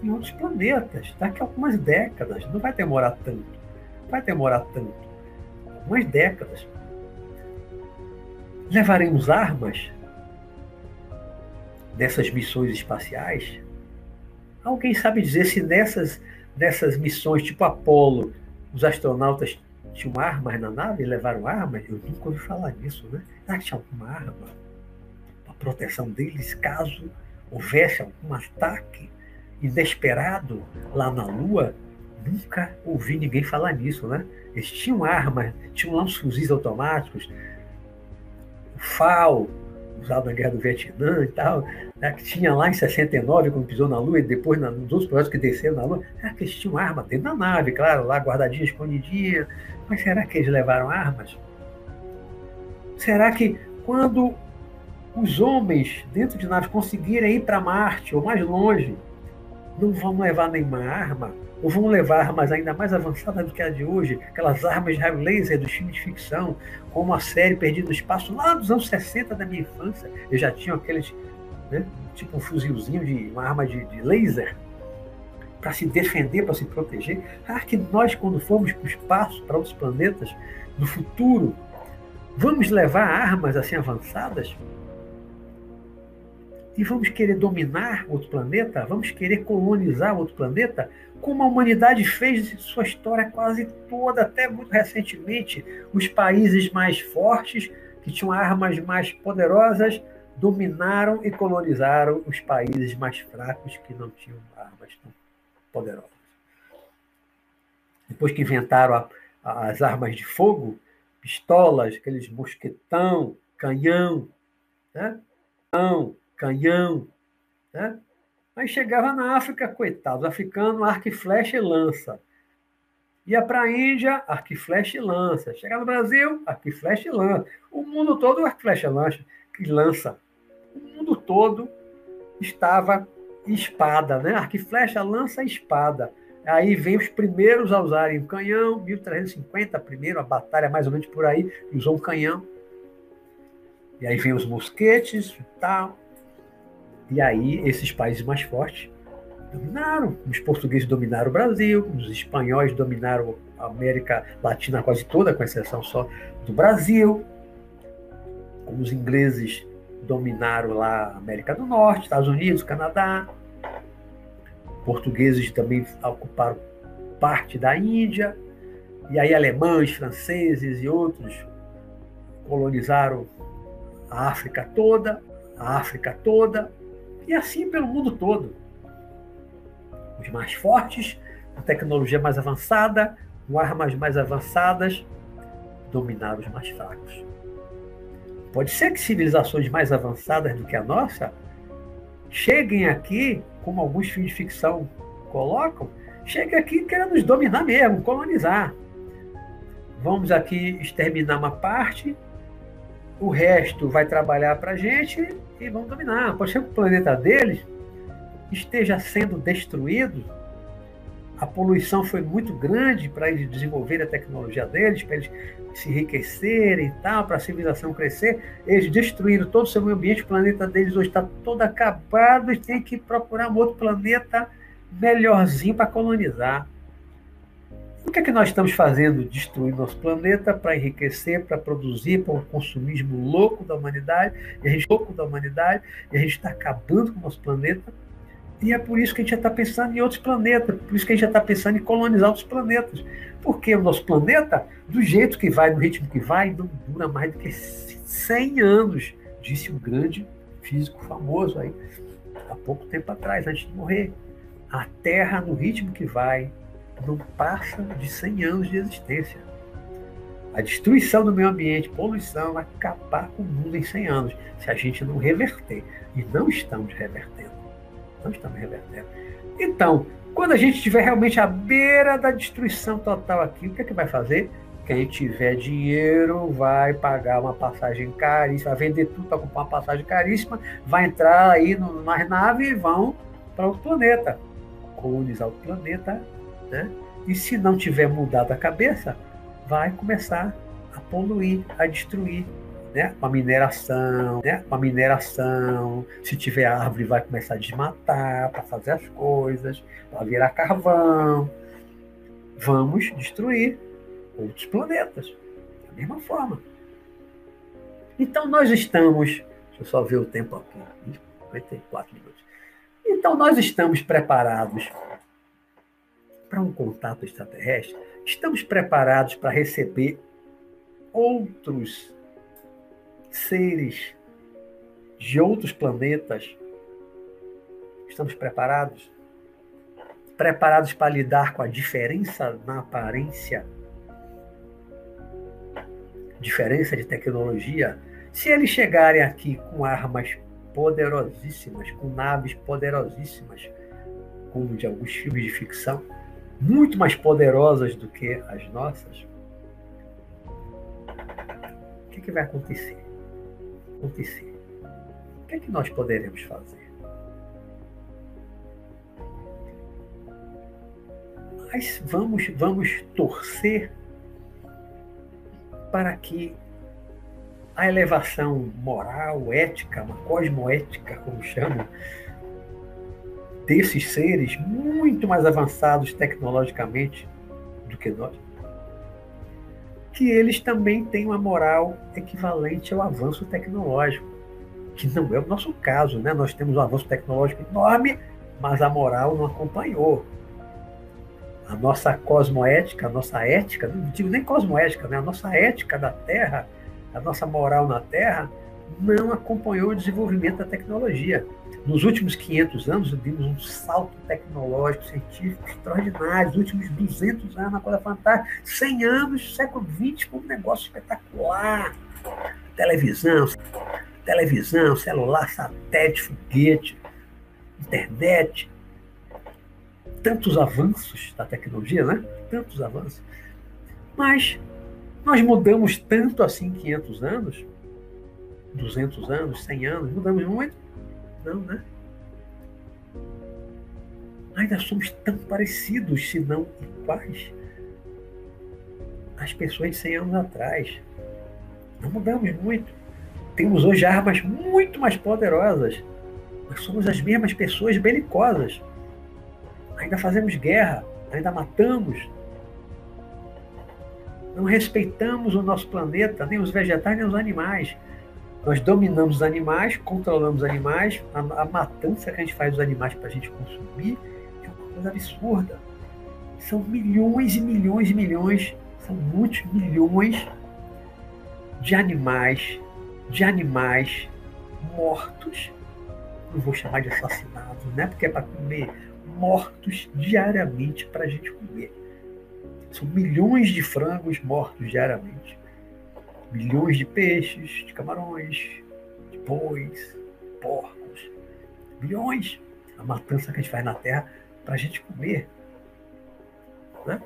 em outros planetas, daqui a algumas décadas. Não vai demorar tanto. Vai demorar tanto. Algumas décadas. Levaremos armas dessas missões espaciais? Alguém sabe dizer se nessas, nessas missões, tipo Apolo, os astronautas tinham armas na nave, levaram armas? Eu nunca ouvi falar nisso, né? Será que tinha alguma arma para proteção deles caso houvesse algum ataque inesperado lá na Lua? Nunca ouvi ninguém falar nisso, né? Eles tinham armas, tinham lá uns fuzis automáticos, o FAL, usado na Guerra do Vietnã e tal, né, que tinha lá em 69, quando pisou na Lua, e depois na, nos outros projetos que desceram na Lua, será que eles tinham arma dentro da nave, claro, lá guardadinha, escondidinha, mas será que eles levaram armas? Será que quando os homens dentro de naves conseguirem ir para Marte ou mais longe, não vão levar nenhuma arma? Ou vão levar armas ainda mais avançadas do que a de hoje, aquelas armas de raio laser dos filmes de ficção, como a série Perdido no Espaço, lá dos anos 60 da minha infância. Eu já tinha aqueles, né, tipo um fuzilzinho de uma arma de, de laser para se defender, para se proteger. Ah, que nós, quando formos para o espaço, para outros planetas, no futuro, vamos levar armas assim avançadas? E vamos querer dominar outro planeta? Vamos querer colonizar outro planeta? Como a humanidade fez sua história quase toda, até muito recentemente, os países mais fortes, que tinham armas mais poderosas, dominaram e colonizaram os países mais fracos, que não tinham armas tão poderosas. Depois que inventaram a, as armas de fogo, pistolas, aqueles mosquetão, canhão, né? Canhão, canhão. Né? Aí chegava na África, coitado, africano, arco e flecha e lança. Ia para a Índia, arco e flecha e lança. Chegava no Brasil, arco e flecha e lança. O mundo todo, arco e flecha e lança. O mundo todo estava espada, né? Arco e flecha, lança e espada. Aí vem os primeiros a usarem o canhão, 1350, primeiro, a batalha mais ou menos por aí, usou um canhão. E aí vem os mosquetes e tal. E aí esses países mais fortes dominaram. Os portugueses dominaram o Brasil, os espanhóis dominaram a América Latina quase toda, com exceção só do Brasil. Os ingleses dominaram lá a América do Norte, Estados Unidos, Canadá. Portugueses também ocuparam parte da Índia. E aí alemães, franceses e outros colonizaram a África toda, a África toda, e assim pelo mundo todo. Os mais fortes, com tecnologia mais avançada, com armas mais avançadas, dominaram os mais fracos. Pode ser que civilizações mais avançadas do que a nossa cheguem aqui, como alguns filmes de ficção colocam, cheguem aqui querendo nos dominar mesmo, colonizar. Vamos aqui exterminar uma parte, o resto vai trabalhar para a gente e vão dominar. Pode ser que o planeta deles esteja sendo destruído. A poluição foi muito grande para eles desenvolverem a tecnologia deles, para eles se enriquecerem e tal, para a civilização crescer. Eles destruíram todo o seu meio ambiente, o planeta deles hoje está todo acabado e tem que procurar um outro planeta melhorzinho para colonizar. O que é que nós estamos fazendo? Destruir nosso planeta para enriquecer, para produzir, para um consumismo louco da humanidade, e a gente louco da humanidade, e a gente está acabando com o nosso planeta. E é por isso que a gente já está pensando em outros planetas, por isso que a gente já está pensando em colonizar outros planetas. Porque o nosso planeta, do jeito que vai, do ritmo que vai, não dura mais do que 100 anos, disse um grande físico famoso aí, há pouco tempo atrás, antes de morrer. A Terra, no ritmo que vai, não passa de 100 anos de existência. A destruição do meio ambiente, poluição, vai acabar com o mundo em 100 anos, se a gente não reverter. E não estamos revertendo. Não estamos revertendo. Então, quando a gente estiver realmente à beira da destruição total aqui, o que é que vai fazer? Quem tiver dinheiro vai pagar uma passagem caríssima, vai vender tudo para comprar uma passagem caríssima, vai entrar aí nas naves e vão para outro planeta. Colonizar o planeta né? E se não tiver mudado a cabeça, vai começar a poluir, a destruir né? Com a mineração, né? Com a mineração. Se tiver árvore, vai começar a desmatar para fazer as coisas, para virar carvão. Vamos destruir outros planetas. Da mesma forma. Então nós estamos. Deixa eu só ver o tempo aqui. 54 minutos. Então nós estamos preparados para um contato extraterrestre? Estamos preparados para receber outros seres de outros planetas? Estamos preparados? Preparados para lidar com a diferença na aparência? Diferença de tecnologia? Se eles chegarem aqui com armas poderosíssimas, com naves poderosíssimas, como de alguns filmes de ficção, muito mais poderosas do que as nossas, o que, que vai acontecer? Acontecer. O que é que nós poderemos fazer? Mas vamos, vamos torcer para que a elevação moral, ética, uma cosmoética, como chamam, desses seres muito mais avançados tecnologicamente do que nós, que eles também têm uma moral equivalente ao avanço tecnológico, que não é o nosso caso, né? Nós temos um avanço tecnológico enorme, mas a moral não acompanhou. A nossa cosmoética, a nossa ética, não digo nem cosmoética, né? A nossa ética da Terra, a nossa moral na Terra, não acompanhou o desenvolvimento da tecnologia. Nos últimos 500 anos, vimos um salto tecnológico, científico extraordinário. Nos últimos 200 anos, uma coisa fantástica. 100 anos, século XX, foi um negócio espetacular. Televisão, televisão, celular, satélite, foguete, internet. Tantos avanços da tecnologia, né? Tantos avanços. Mas nós mudamos tanto assim em 500 anos, 200 anos, 100 anos, mudamos muito? Não, né? Ainda somos tão parecidos, se não iguais, às pessoas de 100 anos atrás. Não mudamos muito. Temos hoje armas muito mais poderosas. Nós somos as mesmas pessoas belicosas. Ainda fazemos guerra, ainda matamos. Não respeitamos o nosso planeta, nem os vegetais, nem os animais. Nós dominamos os animais, controlamos os animais, a, a matança que a gente faz dos animais para a gente consumir é uma coisa absurda. São milhões e milhões e milhões, são muitos milhões de animais, de animais mortos, não vou chamar de assassinados, né? Porque é para comer, mortos diariamente para a gente comer. São milhões de frangos mortos diariamente milhões de peixes, de camarões, de bois, porcos, milhões. A matança que a gente faz na Terra para a gente comer. Né?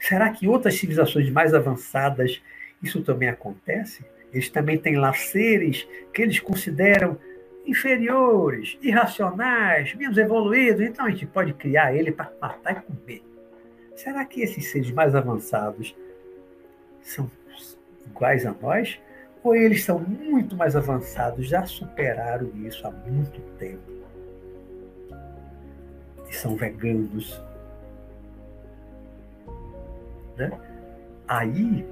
Será que outras civilizações mais avançadas isso também acontece? Eles também têm lá seres que eles consideram inferiores, irracionais, menos evoluídos, então a gente pode criar ele para matar e comer. Será que esses seres mais avançados são iguais a nós, ou eles são muito mais avançados, já superaram isso há muito tempo. E são veganos. Né? Aí,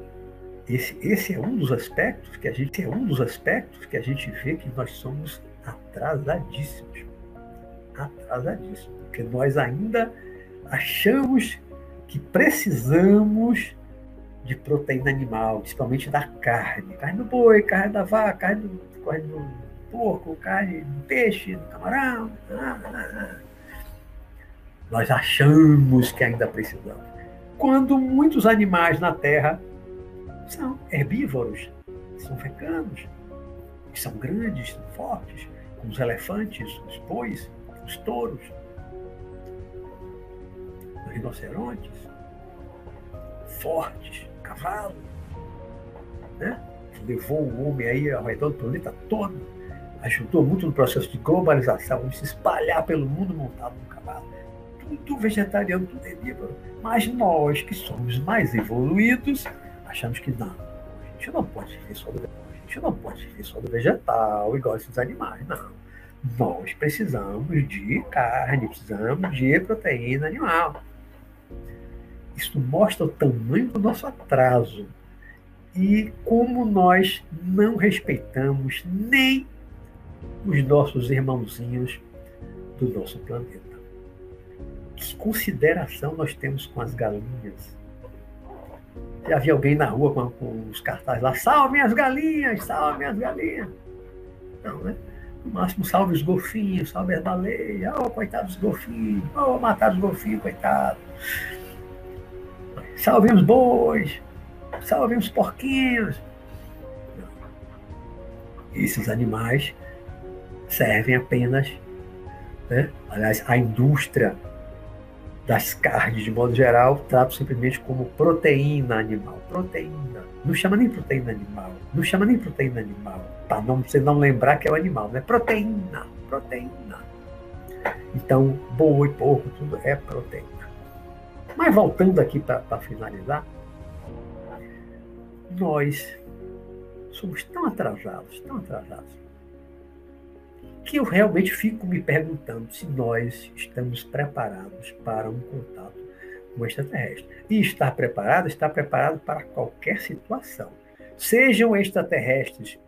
esse, esse é um dos aspectos que a gente é um dos aspectos que a gente vê que nós somos atrasadíssimos. Atrasadíssimos. Porque nós ainda achamos que precisamos de proteína animal, principalmente da carne. Carne do boi, carne da vaca, carne do, carne do porco, carne do peixe, do camarão. Nós achamos que ainda precisamos. Quando muitos animais na Terra são herbívoros, são veganos, são grandes, são fortes, como os elefantes, os bois, os touros, os rinocerontes, fortes, cavalo, né? levou o homem aí redor do planeta todo, ajudou muito no processo de globalização, de se espalhar pelo mundo montado no cavalo. Tudo vegetariano, tudo herbívoro. Mas nós, que somos mais evoluídos, achamos que não. A gente não pode viver só do A gente gente não pode viver só do vegetal igual esses animais, não. Nós precisamos de carne, precisamos de proteína animal. Isso mostra o tamanho do nosso atraso e como nós não respeitamos nem os nossos irmãozinhos do nosso planeta. Que consideração nós temos com as galinhas? Já vi alguém na rua com, com os cartazes lá, salve minhas galinhas, salve minhas galinhas. Não, né? No máximo, salve os golfinhos, salve as baleias, oh, coitado dos golfinhos, oh, matar os golfinhos, coitado. Salve os bois, salve os porquinhos. Esses animais servem apenas, né? aliás, a indústria das carnes, de modo geral, trato simplesmente como proteína animal. Proteína. Não chama nem proteína animal. Não chama nem proteína animal. Para não, você não lembrar que é o animal. Não é proteína. Proteína. Então, boi, porco, tudo é proteína. Mas voltando aqui para finalizar, nós somos tão atrasados, tão atrasados, que eu realmente fico me perguntando se nós estamos preparados para um contato com o extraterrestre. E estar preparado, estar preparado para qualquer situação. Sejam extraterrestres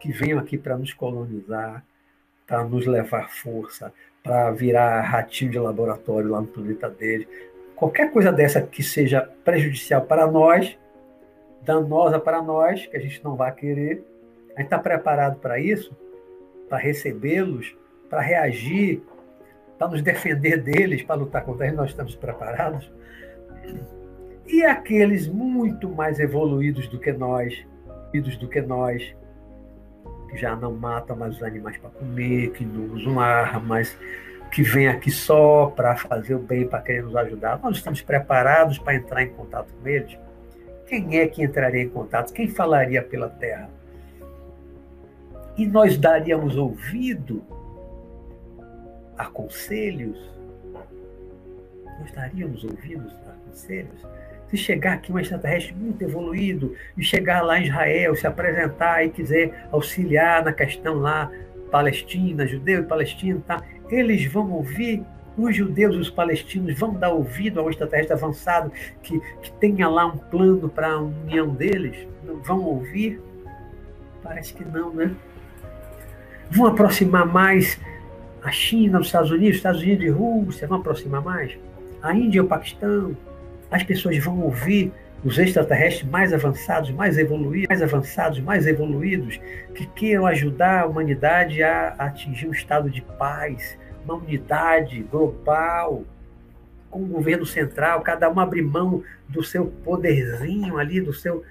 que venham aqui para nos colonizar, para nos levar força, para virar ratinho de laboratório lá no planeta dele. Qualquer coisa dessa que seja prejudicial para nós, danosa para nós, que a gente não vai querer, a gente está preparado para isso? para recebê-los, para reagir, para nos defender deles, para lutar contra eles, nós estamos preparados. E aqueles muito mais evoluídos do que nós, do que nós, que já não matam mais os animais para comer, que não usam armas, que vêm aqui só para fazer o bem, para querer nos ajudar, nós estamos preparados para entrar em contato com eles? Quem é que entraria em contato? Quem falaria pela terra? e nós daríamos ouvido a conselhos? Nós daríamos ouvidos a conselhos? Se chegar aqui um extraterrestre muito evoluído e chegar lá em Israel, se apresentar e quiser auxiliar na questão lá palestina, judeu e palestino, tá? Eles vão ouvir os judeus e os palestinos vão dar ouvido ao extraterrestre avançado que, que tenha lá um plano para a união deles? Vão ouvir? Parece que não, né? vão aproximar mais a China, os Estados Unidos, Estados Unidos e Rússia, vão aproximar mais a Índia e o Paquistão. As pessoas vão ouvir os extraterrestres mais avançados, mais evoluídos, mais avançados, mais evoluídos, que queiram ajudar a humanidade a atingir um estado de paz, uma unidade global, com o governo central, cada um abrir mão do seu poderzinho ali, do seu,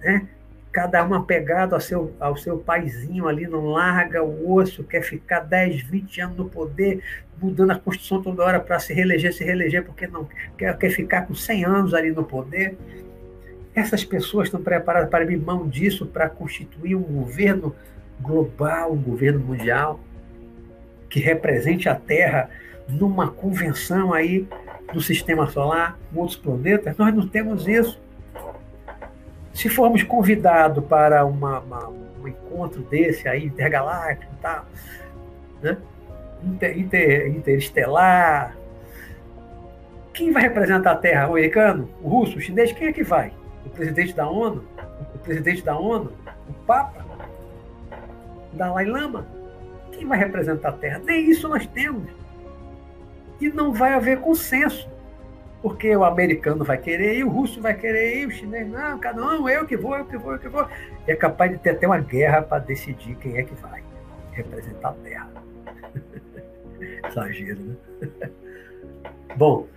né, cada um apegado ao seu, ao seu paizinho ali, não larga o osso, quer ficar 10, 20 anos no poder, mudando a Constituição toda hora para se reeleger, se reeleger, porque não quer, quer ficar com 100 anos ali no poder. Essas pessoas estão preparadas para abrir mão disso, para constituir um governo global, um governo mundial, que represente a Terra numa convenção aí do sistema solar, com outros planetas. Nós não temos isso. Se formos convidados para uma, uma, um encontro desse aí, intergaláctico e tal, né? Inter, inter, interestelar, quem vai representar a Terra? O americano? O russo? O chinês? Quem é que vai? O presidente da ONU? O presidente da ONU? O Papa? O Dalai Lama? Quem vai representar a Terra? Nem isso nós temos. E não vai haver consenso porque o americano vai querer ir, o russo vai querer ir, o chinês, não, cada um, eu que vou, eu que vou, eu que vou. E é capaz de ter até uma guerra para decidir quem é que vai representar a Terra. Exagero, né? Bom,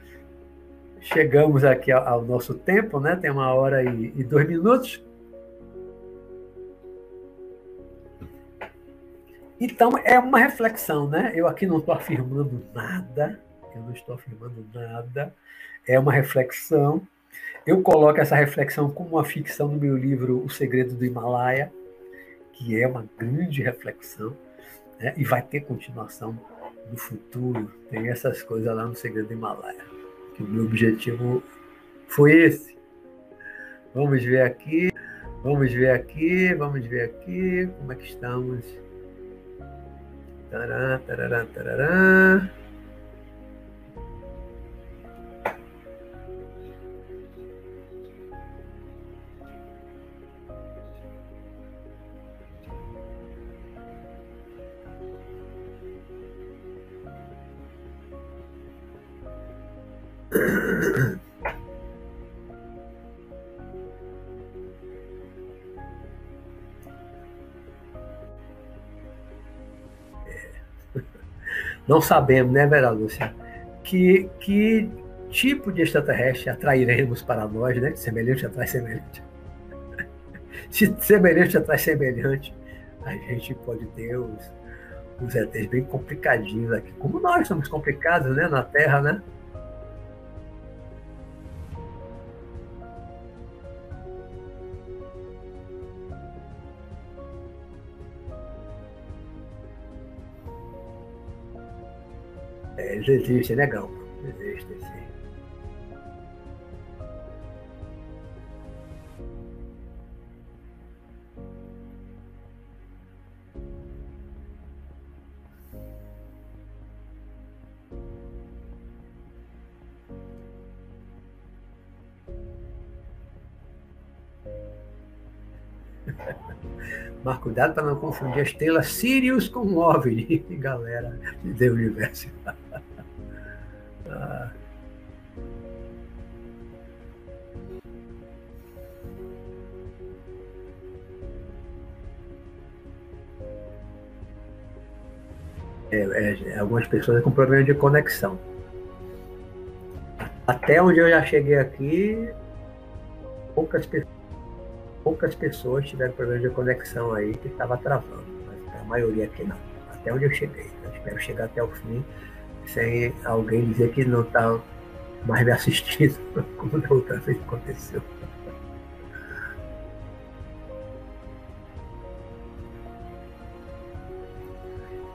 chegamos aqui ao, nosso tempo, né? Tem uma hora e, e dois minutos. Então, é uma reflexão, né? Eu aqui não estou afirmando nada, eu não estou afirmando nada é uma reflexão. Eu coloco essa reflexão como uma ficção no meu livro O Segredo do Himalaia, que é uma grande reflexão, né? e vai ter continuação no futuro. Tem essas coisas lá no Segredo do Himalaia. Que o meu objetivo foi esse. Vamos ver aqui. Vamos ver aqui, vamos ver aqui como é que estamos. Tará, tarará, tarará. Não sabemos, né, Vera Lúcia? Que, que tipo de extraterrestre atrairemos para nós, né? Semelhante atrai semelhante. Se semelhante atrai semelhante, a gente pode ter os, os ETs bem complicadinhos aqui. Como nós somos complicados, né, na Terra, né? Eles existem, né, Galpo? Existem, sim. Mas cuidado para não confundir a estrela Sirius com o OVNI, galera de universo. É, é, algumas pessoas com problema de conexão. Até onde eu já cheguei aqui, poucas pessoas poucas pessoas tiveram problema de conexão aí que estava travando, mas a maioria aqui não. Até onde eu cheguei. Eu espero chegar até o fim sem alguém dizer que não está mais me assistindo, como da outra vez aconteceu.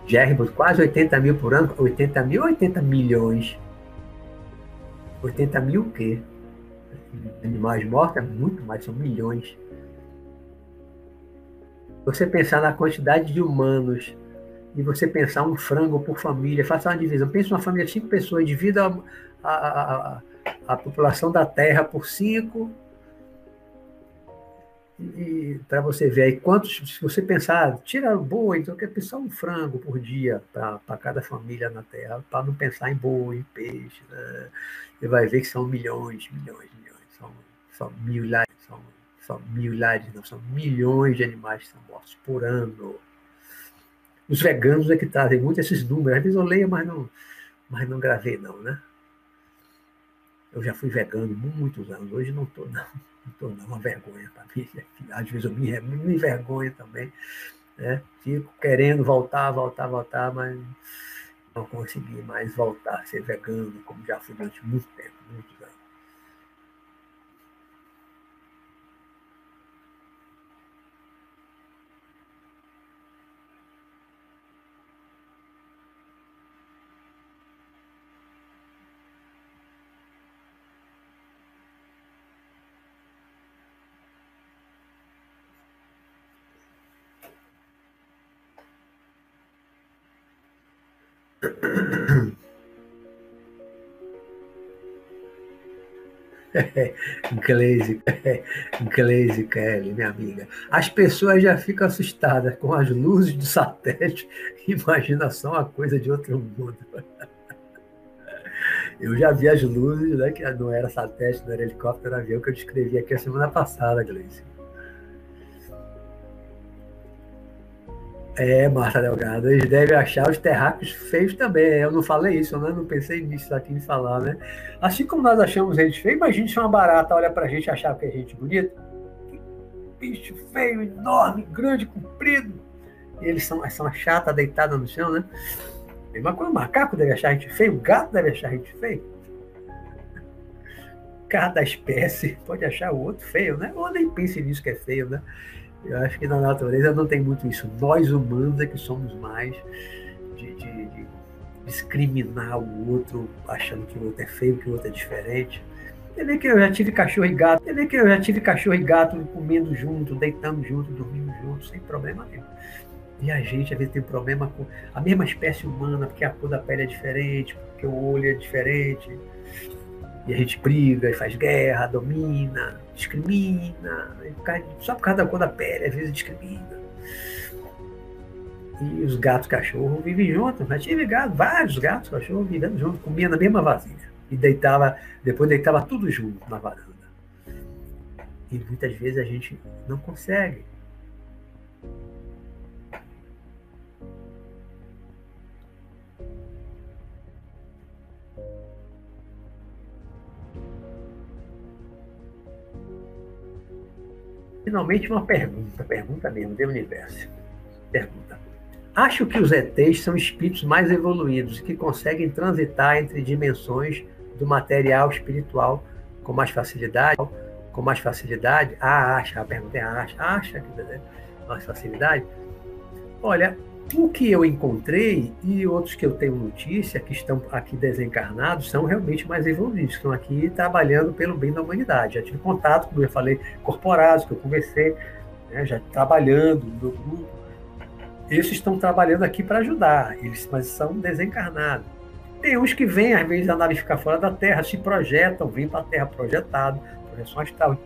Gerbos, quase 80 mil por ano. 80 mil ou 80 milhões? 80 mil o quê? Animais mortos é muito mais, são milhões você pensar na quantidade de humanos e você pensar um frango por família, faça uma divisão. Pensa uma família de cinco pessoas, divida a, a, a, a população da Terra por cinco. Para você ver aí quantos, se você pensar, tira boi, então quer pensar um frango por dia para cada família na Terra, para não pensar em boi, em peixe. Né? Você vai ver que são milhões, milhões, milhões, são, são milhares, são são milhares, não, são milhões de animais que são mortos por ano. Os veganos é que trazem muito esses números. Às vezes eu leio, mas não, mas não gravei, não, né? Eu já fui vegano muitos anos, hoje não estou, não. Não estou, não. Uma vergonha para mim. Às vezes eu me, me envergonho também. Né? Fico querendo voltar, voltar, voltar, mas não consegui mais voltar a ser vegano, como já fui durante muito tempo, muitos Glaze, Glaze Kelly, minha amiga. As pessoas já ficam assustadas com as luzes do satélite. Imaginação a coisa de outro mundo. Eu já vi as luzes, né, que não era satélite, não era helicóptero, era avião, que eu descrevi aqui a semana passada, Gleice. É, Marta Delgado, eles devem achar os terráqueos feios também. Eu não falei isso, né? Não pensei nisso aqui em falar, né? Assim como nós achamos eles feios, imagine se uma barata olha pra gente achar que a gente bonito. Que bicho feio, enorme, grande, comprido. E eles são, são uma chata deitada no chão, né? Mesma coisa, o macaco deve achar a gente feio, o gato deve achar a gente feio. Cada espécie pode achar o outro feio, né? Ou nem pense nisso que é feio, né? Eu acho que na natureza não tem muito isso. Nós humanos é que somos mais de, de, de discriminar o outro, achando que o outro é feio, que o outro é diferente. Tem que eu já tive cachorro e gato. Tem que eu já tive cachorro e gato comendo junto, deitando junto, dormindo junto, sem problema nenhum. E a gente, às vezes, tem problema com a mesma espécie humana, porque a cor da pele é diferente, porque o olho é diferente. E a gente briga e faz guerra, domina, discrimina. Só por causa da cor da pele, às vezes discrimina. E os gatos e cachorros vivem juntos. Já tive gato, vários gatos e cachorros vivendo juntos, comiam na mesma vasilha. E deitava, depois deitava tudo junto na varanda. E muitas vezes a gente não consegue Finalmente, uma pergunta, pergunta mesmo, do universo. Pergunta. Acho que os ETs são espíritos mais evoluídos que conseguem transitar entre dimensões do material espiritual com mais facilidade? Com mais facilidade? Ah, acha, a pergunta é acha, acha que mais facilidade? Olha, o que eu encontrei e outros que eu tenho notícia que estão aqui desencarnados são realmente mais evoluídos, estão aqui trabalhando pelo bem da humanidade. Já tive contato, como eu falei, corporados que eu conversei, né, já trabalhando no meu grupo. Esses estão trabalhando aqui para ajudar, eles, mas são desencarnados. Tem uns que vêm, às vezes, a nave ficar fora da Terra, se projetam, vêm para a Terra projetado, projeção astral.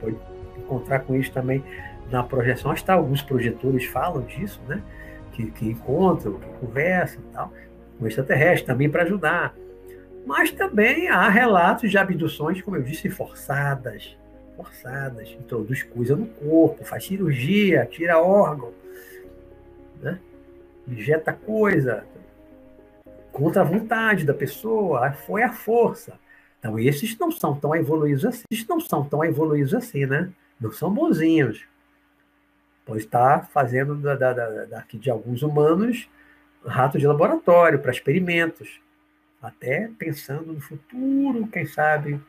Pode encontrar com isso também na projeção astral. Alguns projetores falam disso, né? Que, que encontram, que conversam e tal, com extraterrestres, também para ajudar. Mas também há relatos de abduções, como eu disse, forçadas. Forçadas. Introduz coisa no corpo, faz cirurgia, tira órgão, né? injeta coisa contra a vontade da pessoa, foi a força. Então, esses não são tão evoluídos assim. Esses não são tão evoluídos assim, né? Não são bonzinhos pode estar fazendo da, da, da, daqui de alguns humanos ratos de laboratório para experimentos, até pensando no futuro, quem sabe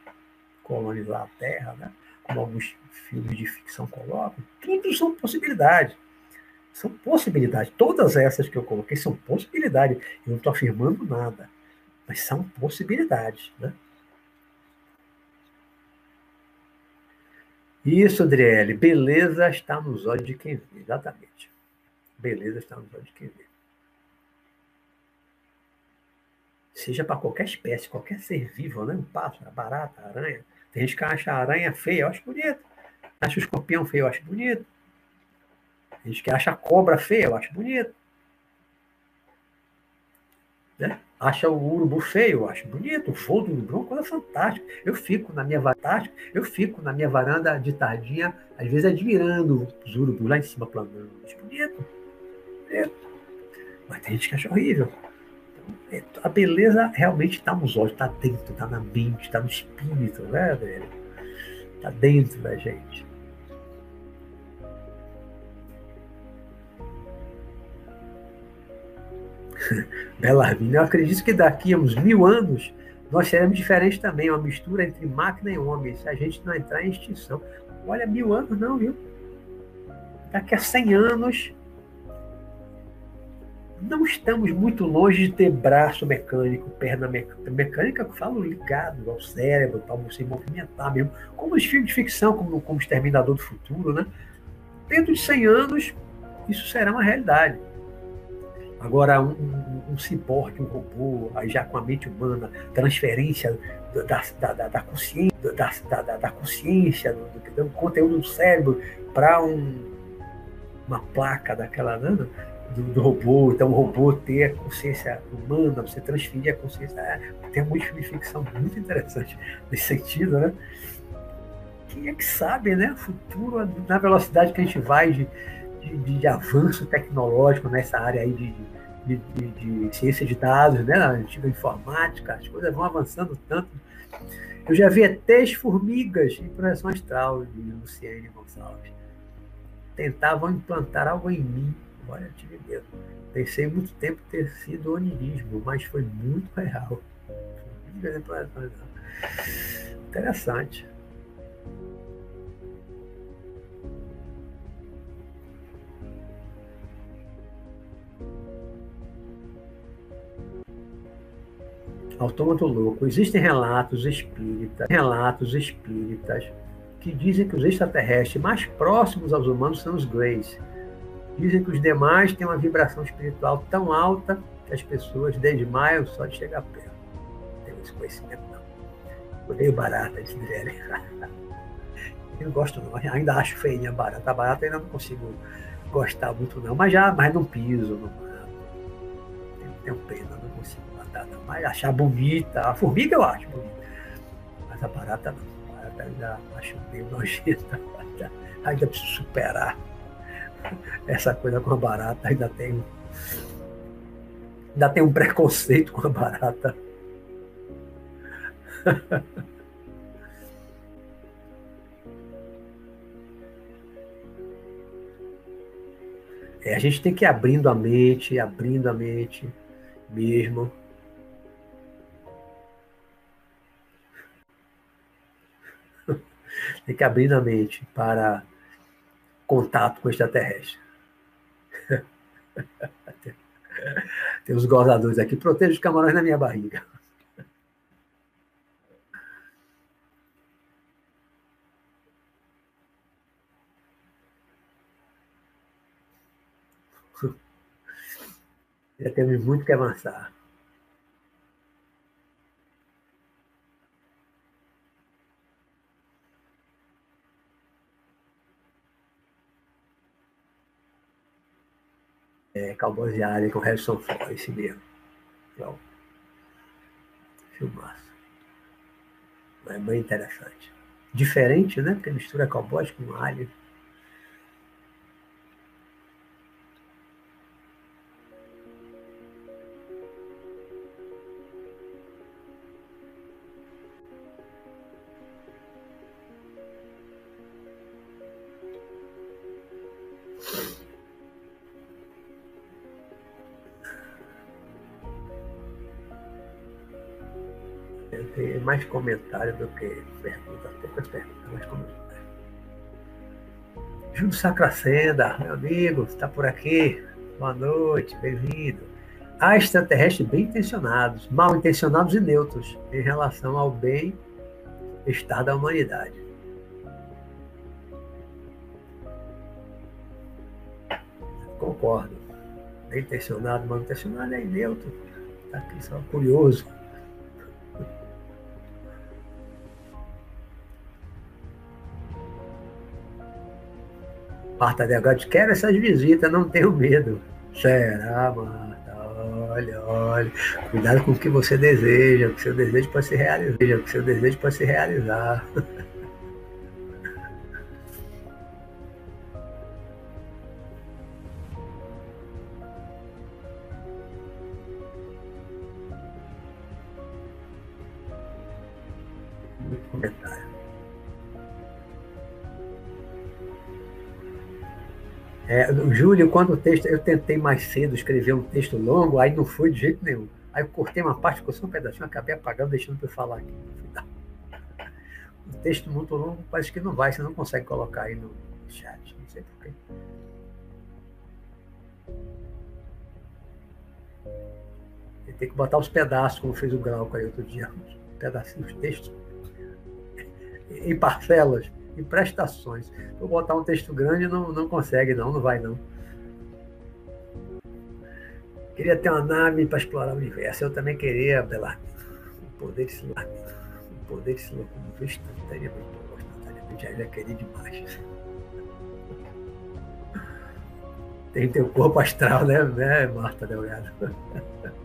colonizar a Terra, né? como alguns filmes de ficção colocam. Tudo são possibilidades. São possibilidades. Todas essas que eu coloquei são possibilidades. Eu não estou afirmando nada, mas são possibilidades. Né? Isso, Adriele. Beleza está nos olhos de quem vê. Exatamente. Beleza está nos olhos de quem vê. Seja para qualquer espécie, qualquer ser vivo, né? Um pássaro, barata, aranha. Tem gente que acha a aranha feia, eu acho bonito. Acha o escorpião feio, eu acho bonito. Tem gente que acha a cobra feia, eu acho bonito. Né? acha o urubu feio, eu acho bonito, o voo do urubu é uma coisa fantástica. Eu fico na minha varanda, eu fico na minha varanda de tardinha, às vezes admirando os urubus lá em cima planando. Acho bonito. bonito. Mas tem gente que acha horrível. Então, a beleza realmente está nos olhos, está dentro, está na mente, está no espírito, né, velho? Está dentro da gente. Belarmino, eu acredito que daqui a uns mil anos nós seremos diferentes também, uma mistura entre máquina e homem, se a gente não entrar em extinção. Olha, mil anos não, viu? Daqui a cem anos não estamos muito longe de ter braço mecânico, perna mecânica, mecânica falo ligado ao cérebro, para você movimentar mesmo, como os filmes de ficção, como, como Exterminador do Futuro, né? Dentro de 100 anos, isso será uma realidade. Agora, um, um, um ciborgue, um robô, aí já com a mente humana, transferência da, da, da consciência, da, da, da consciência do, do, conteúdo do cérebro para um, uma placa daquela né, do, do, robô, então o robô ter a consciência humana, você transferir a consciência. É, tem uma ficção muito interessante nesse sentido, né? Quem é que sabe, né? O futuro, na velocidade que a gente vai de, de, de avanço tecnológico nessa área aí de, de, de, de, ciência de dados, né, na antiga informática, as coisas vão avançando tanto. Eu já vi até formigas em projeção astral de Luciene Gonçalves. Tentavam implantar algo em mim. Olha, eu tive medo. Pensei muito tempo ter sido onirismo, mas foi muito real. Formigas em projeção astral. Interessante. Autômato louco. Existem relatos espíritas, relatos espíritas que dizem que os extraterrestres mais próximos aos humanos são os Greys. Dizem que os demais têm uma vibração espiritual tão alta que as pessoas desmaiam só de chegar perto. Não tenho esse conhecimento, não. Odeio barata, disse Mirelle. Eu gosto, não. Ainda acho feinha barata. A barata ainda não consigo gostar muito, não. Mas já, mas não piso, não. Tenho, tenho pena, não consigo matar, não. Mas achar bonita. A formiga eu acho bonita. Mas a barata não. A barata ainda acho meio nojenta. Ainda preciso superar essa coisa com a barata. Ainda tenho ainda tem um preconceito com a barata. É, a gente tem que ir abrindo a mente, abrindo a mente mesmo. Tem que abrir a mente para contato com extraterrestre. Tem os gozadores aqui. Proteja os camarões na minha barriga. Já temos muito que avançar. É, Cowboys de Área com Harrison Ford, esse mesmo. Então, filmaço. É bem interessante. Diferente, né? Porque mistura cowboys com alien. Mais comentário do que pergunta, poucas perguntas, mais comentário. Júlio Sacracenda, meu amigo, está por aqui? Boa noite, bem-vindo. Há extraterrestres bem intencionados, mal intencionados e neutros em relação ao bem-estar da humanidade. Concordo. Bem intencionado, mal intencionado é neutro. Está aqui só curioso. Marta Delgado, quero essas visitas, não tenho medo. Será, Marta? Olha, olha. Cuidado com o que você deseja, o que seu desejo pode se realizar. O que seu desejo pode se realizar. É, Júlio, quando o texto, eu tentei mais cedo escrever um texto longo, aí não foi de jeito nenhum. Aí eu cortei uma parte, ficou só um pedacinho, acabei apagando, deixando para eu falar aqui. Um texto muito longo parece que não vai, você não consegue colocar aí no chat, não sei porquê. Tem que botar os pedaços, como fez o Glauco aí outro dia, pedacinhos, textos em parcelas em prestações. Vou botar um texto grande não, não consegue, não, não vai não. Queria ter uma nave para explorar o universo. Eu também queria, Belar, o poder de se o poder de se locomover instantaneamente. Já ia querer demais. Tem teu corpo astral, né, né Marta Delgado?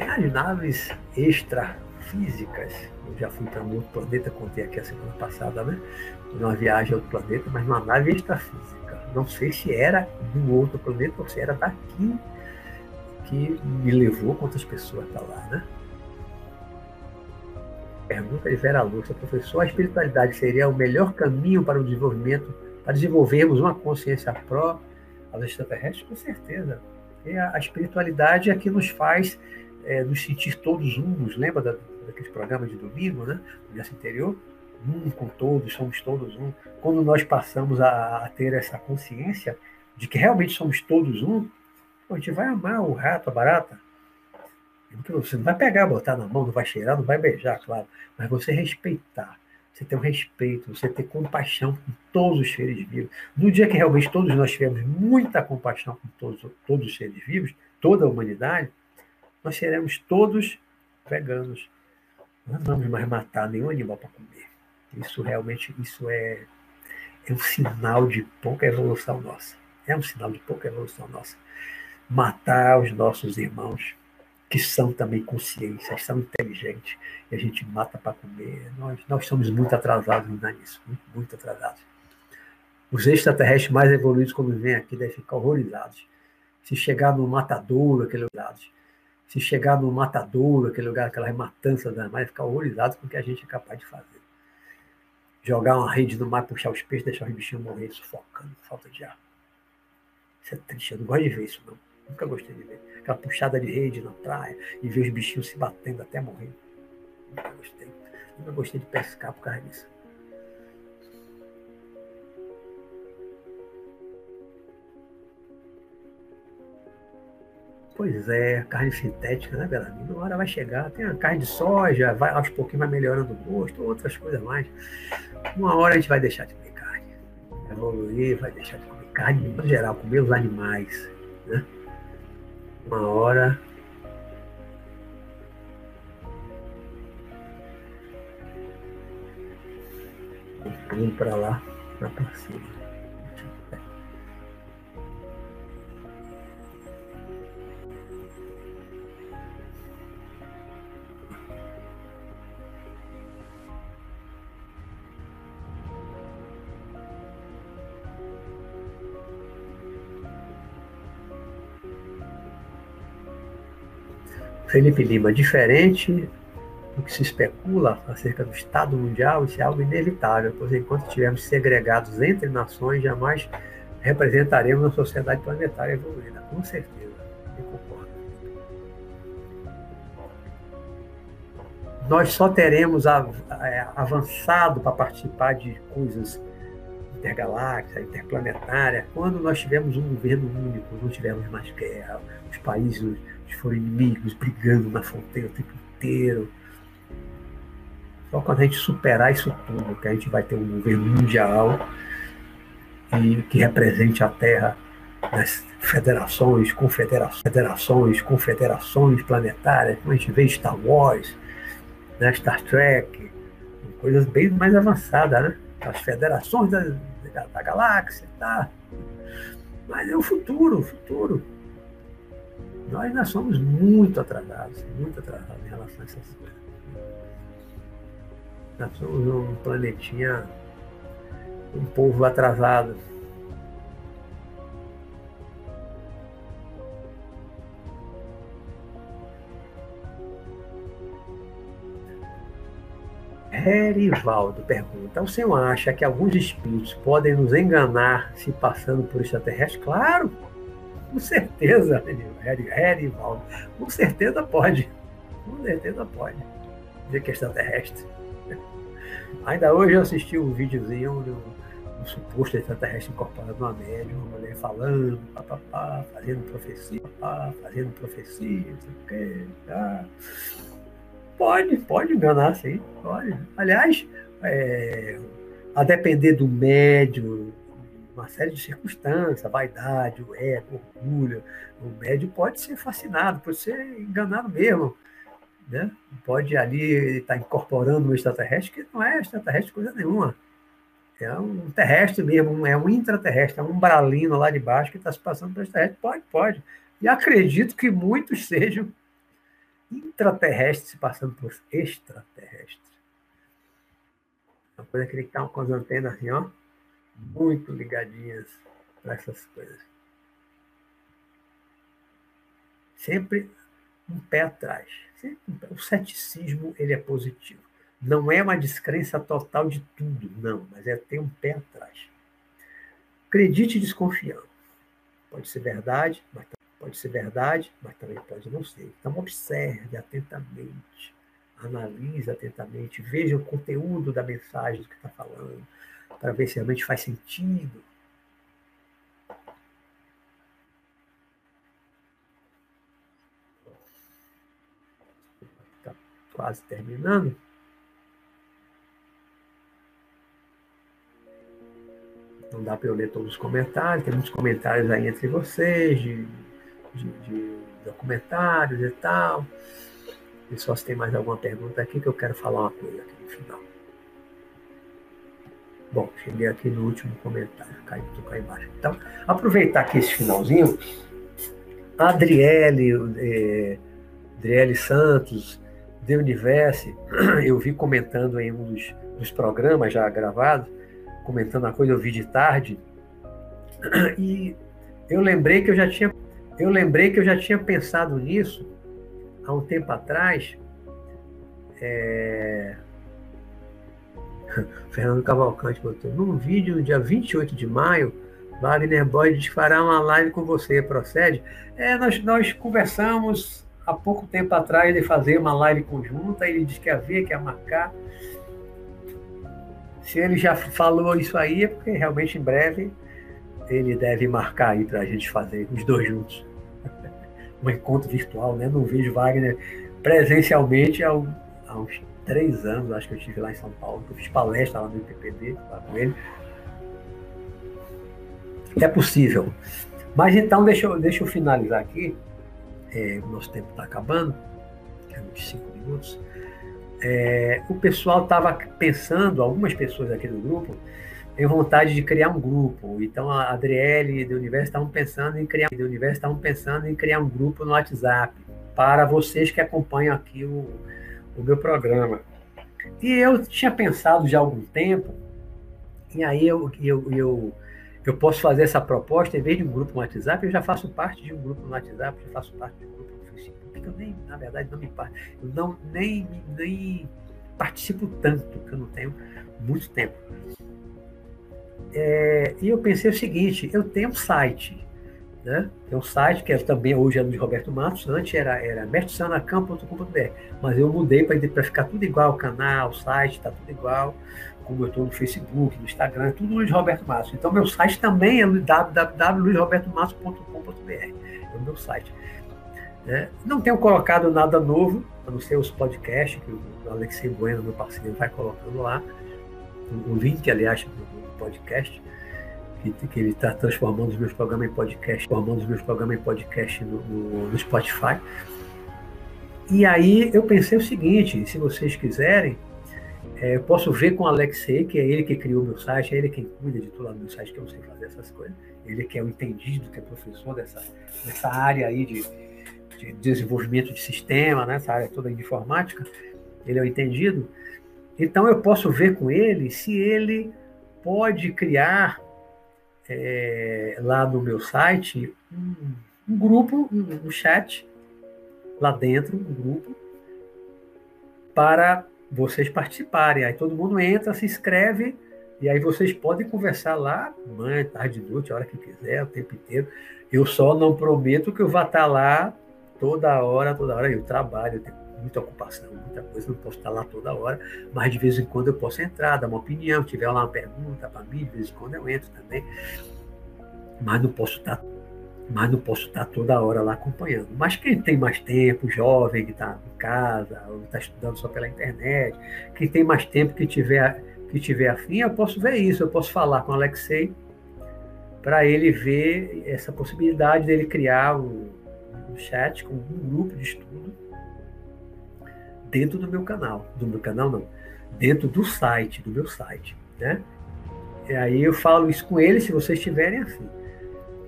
Tem as naves extrafísicas. Eu já fui para um outro planeta, contei aqui a semana passada, né? Numa viagem a outro planeta, mas numa nave extrafísica. Não sei se era um outro planeta ou se era daqui que me levou, quantas pessoas estão tá lá, né? Pergunta de Vera Lúcia, professor, a espiritualidade seria o melhor caminho para o desenvolvimento, para desenvolvermos uma consciência pró aos extraterrestres? Com certeza. E a espiritualidade é que nos faz é, nos sentir todos uns, lembra da, daqueles programas de domingo, né? No dia anterior? Um com todos, somos todos um. Quando nós passamos a, a ter essa consciência de que realmente somos todos um, a gente vai amar o rato, a barata. Você não vai pegar, botar na mão, não vai cheirar, não vai beijar, claro, mas você respeitar, você ter um respeito, você ter compaixão com todos os seres vivos. No dia que realmente todos nós tivermos muita compaixão com todos, todos os seres vivos, toda a humanidade, nós seremos todos veganos. Não vamos mais matar nenhum animal para comer. Isso realmente isso é, é um sinal de pouca evolução nossa. É um sinal de pouca evolução nossa. Matar os nossos irmãos, que são também consciências, são inteligentes, e a gente mata para comer. Nós, nós somos muito atrasados nisso, muito, muito atrasados. Os extraterrestres mais evoluídos, quando vêm aqui, devem ficar horrorizados. Se chegar no matadouro, aquele lugar, se chegar no matadouro, aquele lugar, aquela matança da ficar horrorizados com o que a gente é capaz de fazer. Jogar uma rede no mar, puxar os peixes, deixar os bichinhos morrer sufocando, falta de ar. Isso é triste, eu não gosto de ver isso, não. Nunca gostei de ver. Aquela puxada de rede na praia e ver os bichinhos se batendo até morrer. Nunca gostei. Nunca gostei de pescar por causa disso. Pois é, carne sintética, né, Belarmino? Uma hora vai chegar, tem a carne de soja, vai, aos pouquinhos vai melhorando o gosto, outras coisas mais. Uma hora a gente vai deixar de comer carne. Evoluir, vai deixar de comer carne, no geral, comer os animais. Né? Uma hora. Um para lá, para cima. Felipe Lima, diferente do que se especula acerca do Estado Mundial, isso é algo inevitável, pois enquanto estivermos segregados entre nações, jamais representaremos uma sociedade planetária evoluída. Com certeza, eu concordo. Nós só teremos é, avançado para participar de coisas intergalácticas, interplanetárias, quando nós tivermos um governo único, não tivermos mais guerra, os países que foram inimigos, brigando na fronteira o tempo inteiro. Só quando a gente superar isso tudo, que a gente vai ter um governo mundial e que represente a Terra nas federações, confederações, federações, confederações planetárias, como a gente vê Star Wars, né, Star Trek, coisas bem mais avançadas, né? As federações da, da, da galáxia, tá? Mas é o futuro, o futuro. Nós ainda somos muito atrasados, muito atrasados em relação a essas coisas. Nós somos um planetinha, um povo atrasado. Herivaldo pergunta: o senhor acha que alguns espíritos podem nos enganar se passando por extraterrestre? Claro! Com certeza, Herivaldo. Com certeza pode. Com certeza pode. Que é extraterrestre. Ainda hoje eu assisti um videozinho do um suposto extraterrestre incorporado numa média, uma mulher falando, papapá, fazendo profecia, papá, fazendo profecia, não sei o quê. Tá. Pode, pode enganar, sim, pode. Aliás, é, a depender do médio, uma série de circunstâncias, vaidade, o ego, orgulho. O médio pode ser fascinado, pode ser enganado mesmo. Né? Pode ali estar tá incorporando um extraterrestre que não é extraterrestre coisa nenhuma. É um terrestre mesmo, é um intraterrestre, é um umbralino lá de baixo que está se passando para extraterrestre. Pode, pode. E acredito que muitos sejam intraterrestres se passando por extraterrestres. Uma coisa que ele está com as antenas assim, ó muito ligadinhas para essas coisas. Sempre um pé atrás. O ceticismo ele é positivo. Não é uma descrença total de tudo, não, mas é ter um pé atrás. Acredite desconfiando. Pode ser verdade, mas pode ser verdade, mas também pode não ser. Então observe atentamente, analise atentamente, veja o conteúdo da mensagem do que está falando para ver se realmente faz sentido. Está quase terminando. Não dá para eu ler todos os comentários, tem muitos comentários aí entre vocês, de, de, de documentários e tal. Pessoal, só se tem mais alguma pergunta aqui que eu quero falar uma coisa aqui no final. Bom, cheguei aqui no último comentário, caiu, cá embaixo. Então, aproveitar aqui esse finalzinho, a Adriele, é, Adriele Santos, The Universe, eu vi comentando em um dos, dos programas já gravados, comentando a coisa, eu vi de tarde, e eu lembrei que eu já tinha, eu lembrei que eu já tinha pensado nisso há um tempo atrás. É... Fernando Cavalcante botou num vídeo dia 28 de maio, Wagner Boyd fará uma live com você, procede? É, nós, nós conversamos há pouco tempo atrás de fazer uma live conjunta, ele disse que havia que ia marcar. Se ele já falou isso aí, é porque realmente em breve ele deve marcar aí para a gente fazer os dois juntos. um encontro virtual, né? Não vejo Wagner presencialmente há, há três anos, acho que eu estive lá em São Paulo, eu fiz palestra lá no IPPD, lá com ele. É possível. Mas então, deixa eu, deixa eu finalizar aqui. É, o nosso tempo está acabando, é uns cinco minutos é, o pessoal estava pensando, algumas pessoas aqui do grupo, têm vontade de criar um grupo. Então a Adriele do Universo estavam pensando em criar, do Universo estavam pensando em criar um grupo no WhatsApp para vocês que acompanham aqui o, o meu programa. E eu tinha pensado já há algum tempo, e aí eu, eu, eu, eu posso fazer essa proposta, em vez de um grupo no WhatsApp, eu já faço parte de um grupo no WhatsApp, já faço parte de um grupo que eu nem, na verdade, não me eu não nem, nem participo tanto, que eu não tenho muito tempo. É, e eu pensei o seguinte, eu tenho um site, né? Tem um site que é, também hoje é do Roberto Matos, antes era, era mestrosanacampo.com.br, mas eu mudei para ficar tudo igual, o canal, o site, está tudo igual, como eu estou no Facebook, no Instagram, tudo Luiz Roberto Matos. Então, meu site também é www.luizrobertomatos.com.br, é o meu site. Né? Não tenho colocado nada novo, a não ser os podcasts, que o Alexei Bueno, meu parceiro, vai colocando lá. O link, aliás, do podcast, que, ele está transformando os meus programas em podcast, transformando os meus programas em podcast no, no, no Spotify. E aí eu pensei o seguinte, se vocês quiserem, é, eu posso ver com o Alexei, que é ele que criou o meu site, é ele quem cuida de tudo lá no meu site, que eu não sei fazer essas coisas. Ele que é o entendido, que é professor dessa, dessa área aí de, de desenvolvimento de sistema, né, essa área toda de informática, ele é o entendido. Então eu posso ver com ele se ele pode criar é, lá no meu site um, um grupo, um, um, chat lá dentro, um grupo, para vocês participarem. Aí todo mundo entra, se inscreve, e aí vocês podem conversar lá, manhã, tarde, noite, a hora que quiser, o tempo inteiro. Eu só não prometo que eu vá estar lá toda hora, toda hora eu trabalho, eu tenho muita ocupação, muita coisa, não posso estar lá toda hora, mas de vez em quando eu posso entrar, dar uma opinião, tiver lá uma pergunta para mim, de vez em quando eu entro também, mas não posso estar mas não posso estar toda hora lá acompanhando. Mas quem tem mais tempo, jovem que está em casa, ou está estudando só pela internet, quem tem mais tempo que tiver, que tiver afim, eu posso ver isso, eu posso falar com o Alexei para ele ver essa possibilidade dele criar o, no chat com um grupo de estudo dentro do meu canal. Do meu canal, não. Dentro do site, do meu site. Né? E aí eu falo isso com eles, se vocês tiverem afim.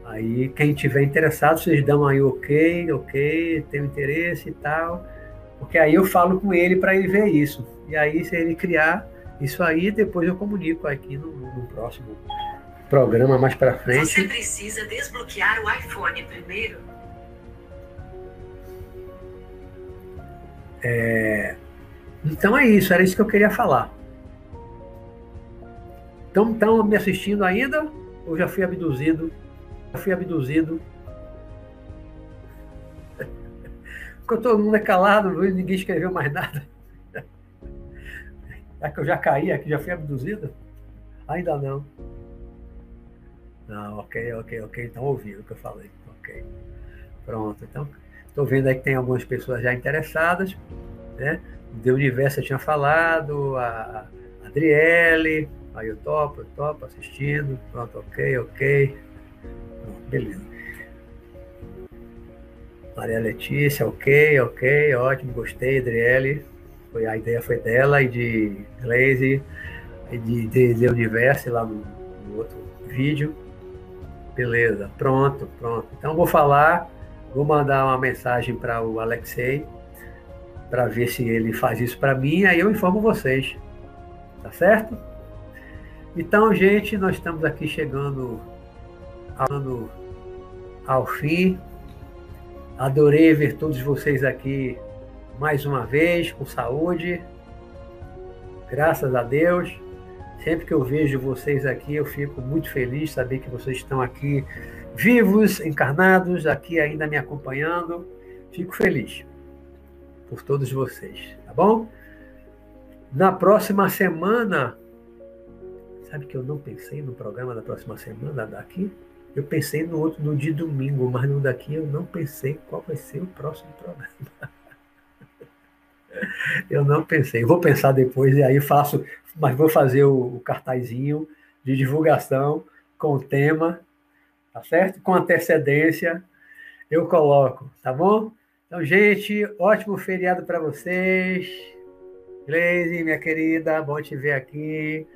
Aí quem tiver interessado, vocês dão aí ok, ok, tenho interesse e tal. Porque aí eu falo com ele para ele ver isso. E aí, se ele criar isso aí, depois eu comunico aqui no, no próximo programa mais para frente. Você precisa desbloquear o iPhone primeiro É... Então é isso, era isso que eu queria falar. Então estão me assistindo ainda? Ou já fui abduzido? Já fui abduzido. Porque todo mundo é calado, ninguém escreveu mais nada. É que eu já caí aqui, já fui abduzido? Ainda não. Não, ok, ok, ok. Então ouviram o que eu falei. Ok. Pronto, então Estou vendo aí que tem algumas pessoas já interessadas, né? de Universo eu tinha falado, a Adriele, aí eu topo, eu topo, assistindo, pronto, ok, ok. Beleza. Maria Letícia, ok, ok, ótimo, gostei, Adriele. Foi, a ideia foi dela e de Glaze e de, de, de Universo lá no, no outro vídeo. Beleza, pronto, pronto. Então vou falar, vou mandar uma mensagem para o Alexei para ver se ele faz isso para mim, aí eu informo vocês. Tá certo? Então, gente, nós estamos aqui chegando ao, ao fim. Adorei ver todos vocês aqui mais uma vez, com saúde. Graças a Deus. Sempre que eu vejo vocês aqui, eu fico muito feliz saber que vocês estão aqui vivos, encarnados, aqui ainda me acompanhando. Fico feliz por todos vocês, tá bom? Na próxima semana, sabe que eu não pensei no programa da próxima semana daqui? Eu pensei no outro no dia domingo, mas no daqui eu não pensei qual vai ser o próximo programa. eu não pensei. Vou pensar depois e aí faço, mas vou fazer o, o cartazinho de divulgação com o tema, tá certo? Com antecedência eu coloco, tá bom? Então, gente, ótimo feriado para vocês. Gleise, minha querida, bom te ver aqui.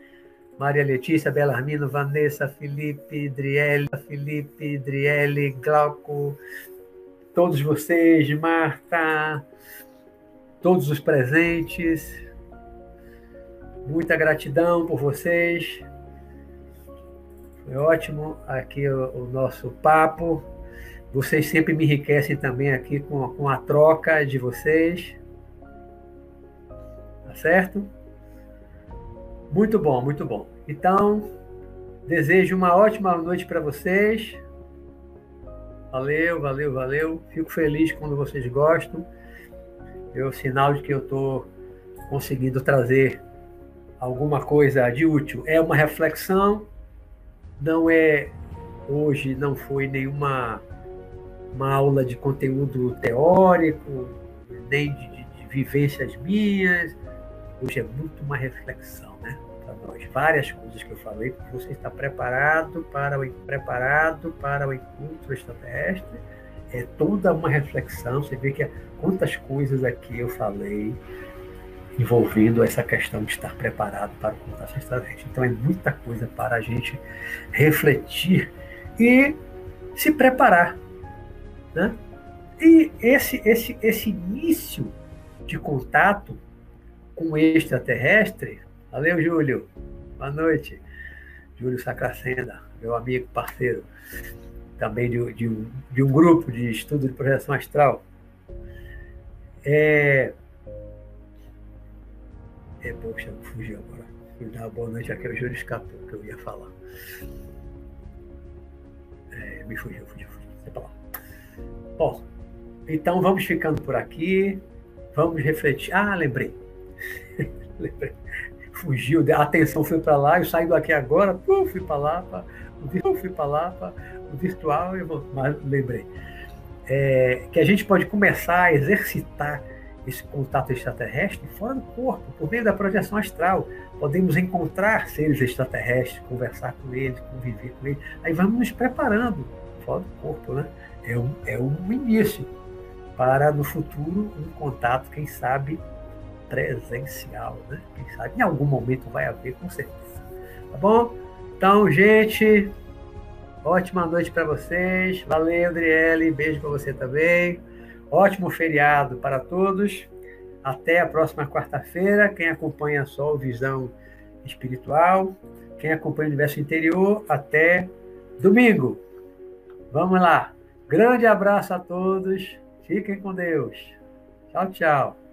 Maria Letícia, Belarmino, Vanessa, Felipe, Driele, Felipe, Driele, Glauco, todos vocês, Marta, todos os presentes. Muita gratidão por vocês. Foi ótimo aqui o, o nosso papo. Vocês sempre me enriquecem também aqui com, com a troca de vocês. Tá certo? Muito bom, muito bom. Então, desejo uma ótima noite para vocês. Valeu, valeu, valeu. Fico feliz quando vocês gostam. É o sinal de que eu estou conseguindo trazer alguma coisa de útil. É uma reflexão, não é hoje, não foi nenhuma uma aula de conteúdo teórico, nem de, de, de vivências minhas. Hoje é muito uma reflexão, né? Para nós. Várias coisas que eu falei, você está preparado para o preparado para o encontro extraterrestre. É toda uma reflexão. Você vê que quantas coisas aqui eu falei envolvendo essa questão de estar preparado para o contato extraterrestre. Então é muita coisa para a gente refletir e se preparar né? E esse, esse, esse início de contato com o extraterrestre. Valeu, Júlio. Boa noite. Júlio Sacracenda, meu amigo, parceiro, também de, de, um, de um grupo de estudo de projeção astral. É. É, poxa, fugiu agora. Fui dar uma boa noite aqui, o Júlio escapou, que eu ia falar. É, me fugiu, fugiu, fugiu. Sai pra lá. Bom, então vamos ficando por aqui. Vamos refletir. Ah, lembrei. lembrei. Fugiu, a atenção foi para lá, eu saí daqui agora, fui para lá, pra, fui para lá, pra, o virtual, eu vou, mas lembrei. É, que a gente pode começar a exercitar esse contato extraterrestre fora do corpo, por meio da projeção astral. Podemos encontrar seres extraterrestres, conversar com eles, conviver com eles. Aí vamos nos preparando fora do corpo, né? é um, é um início para no futuro um contato, quem sabe, presencial, né? Quem sabe em algum momento vai haver, com certeza. Tá bom? Então, gente, ótima noite para vocês. Valeu, Adriele. Beijo para você também. Ótimo feriado para todos. Até a próxima quarta-feira. Quem acompanha só o Visão Espiritual, quem acompanha o Universo Interior, até domingo. Vamos lá. Grande abraço a todos. Fiquem com Deus. Tchau, tchau.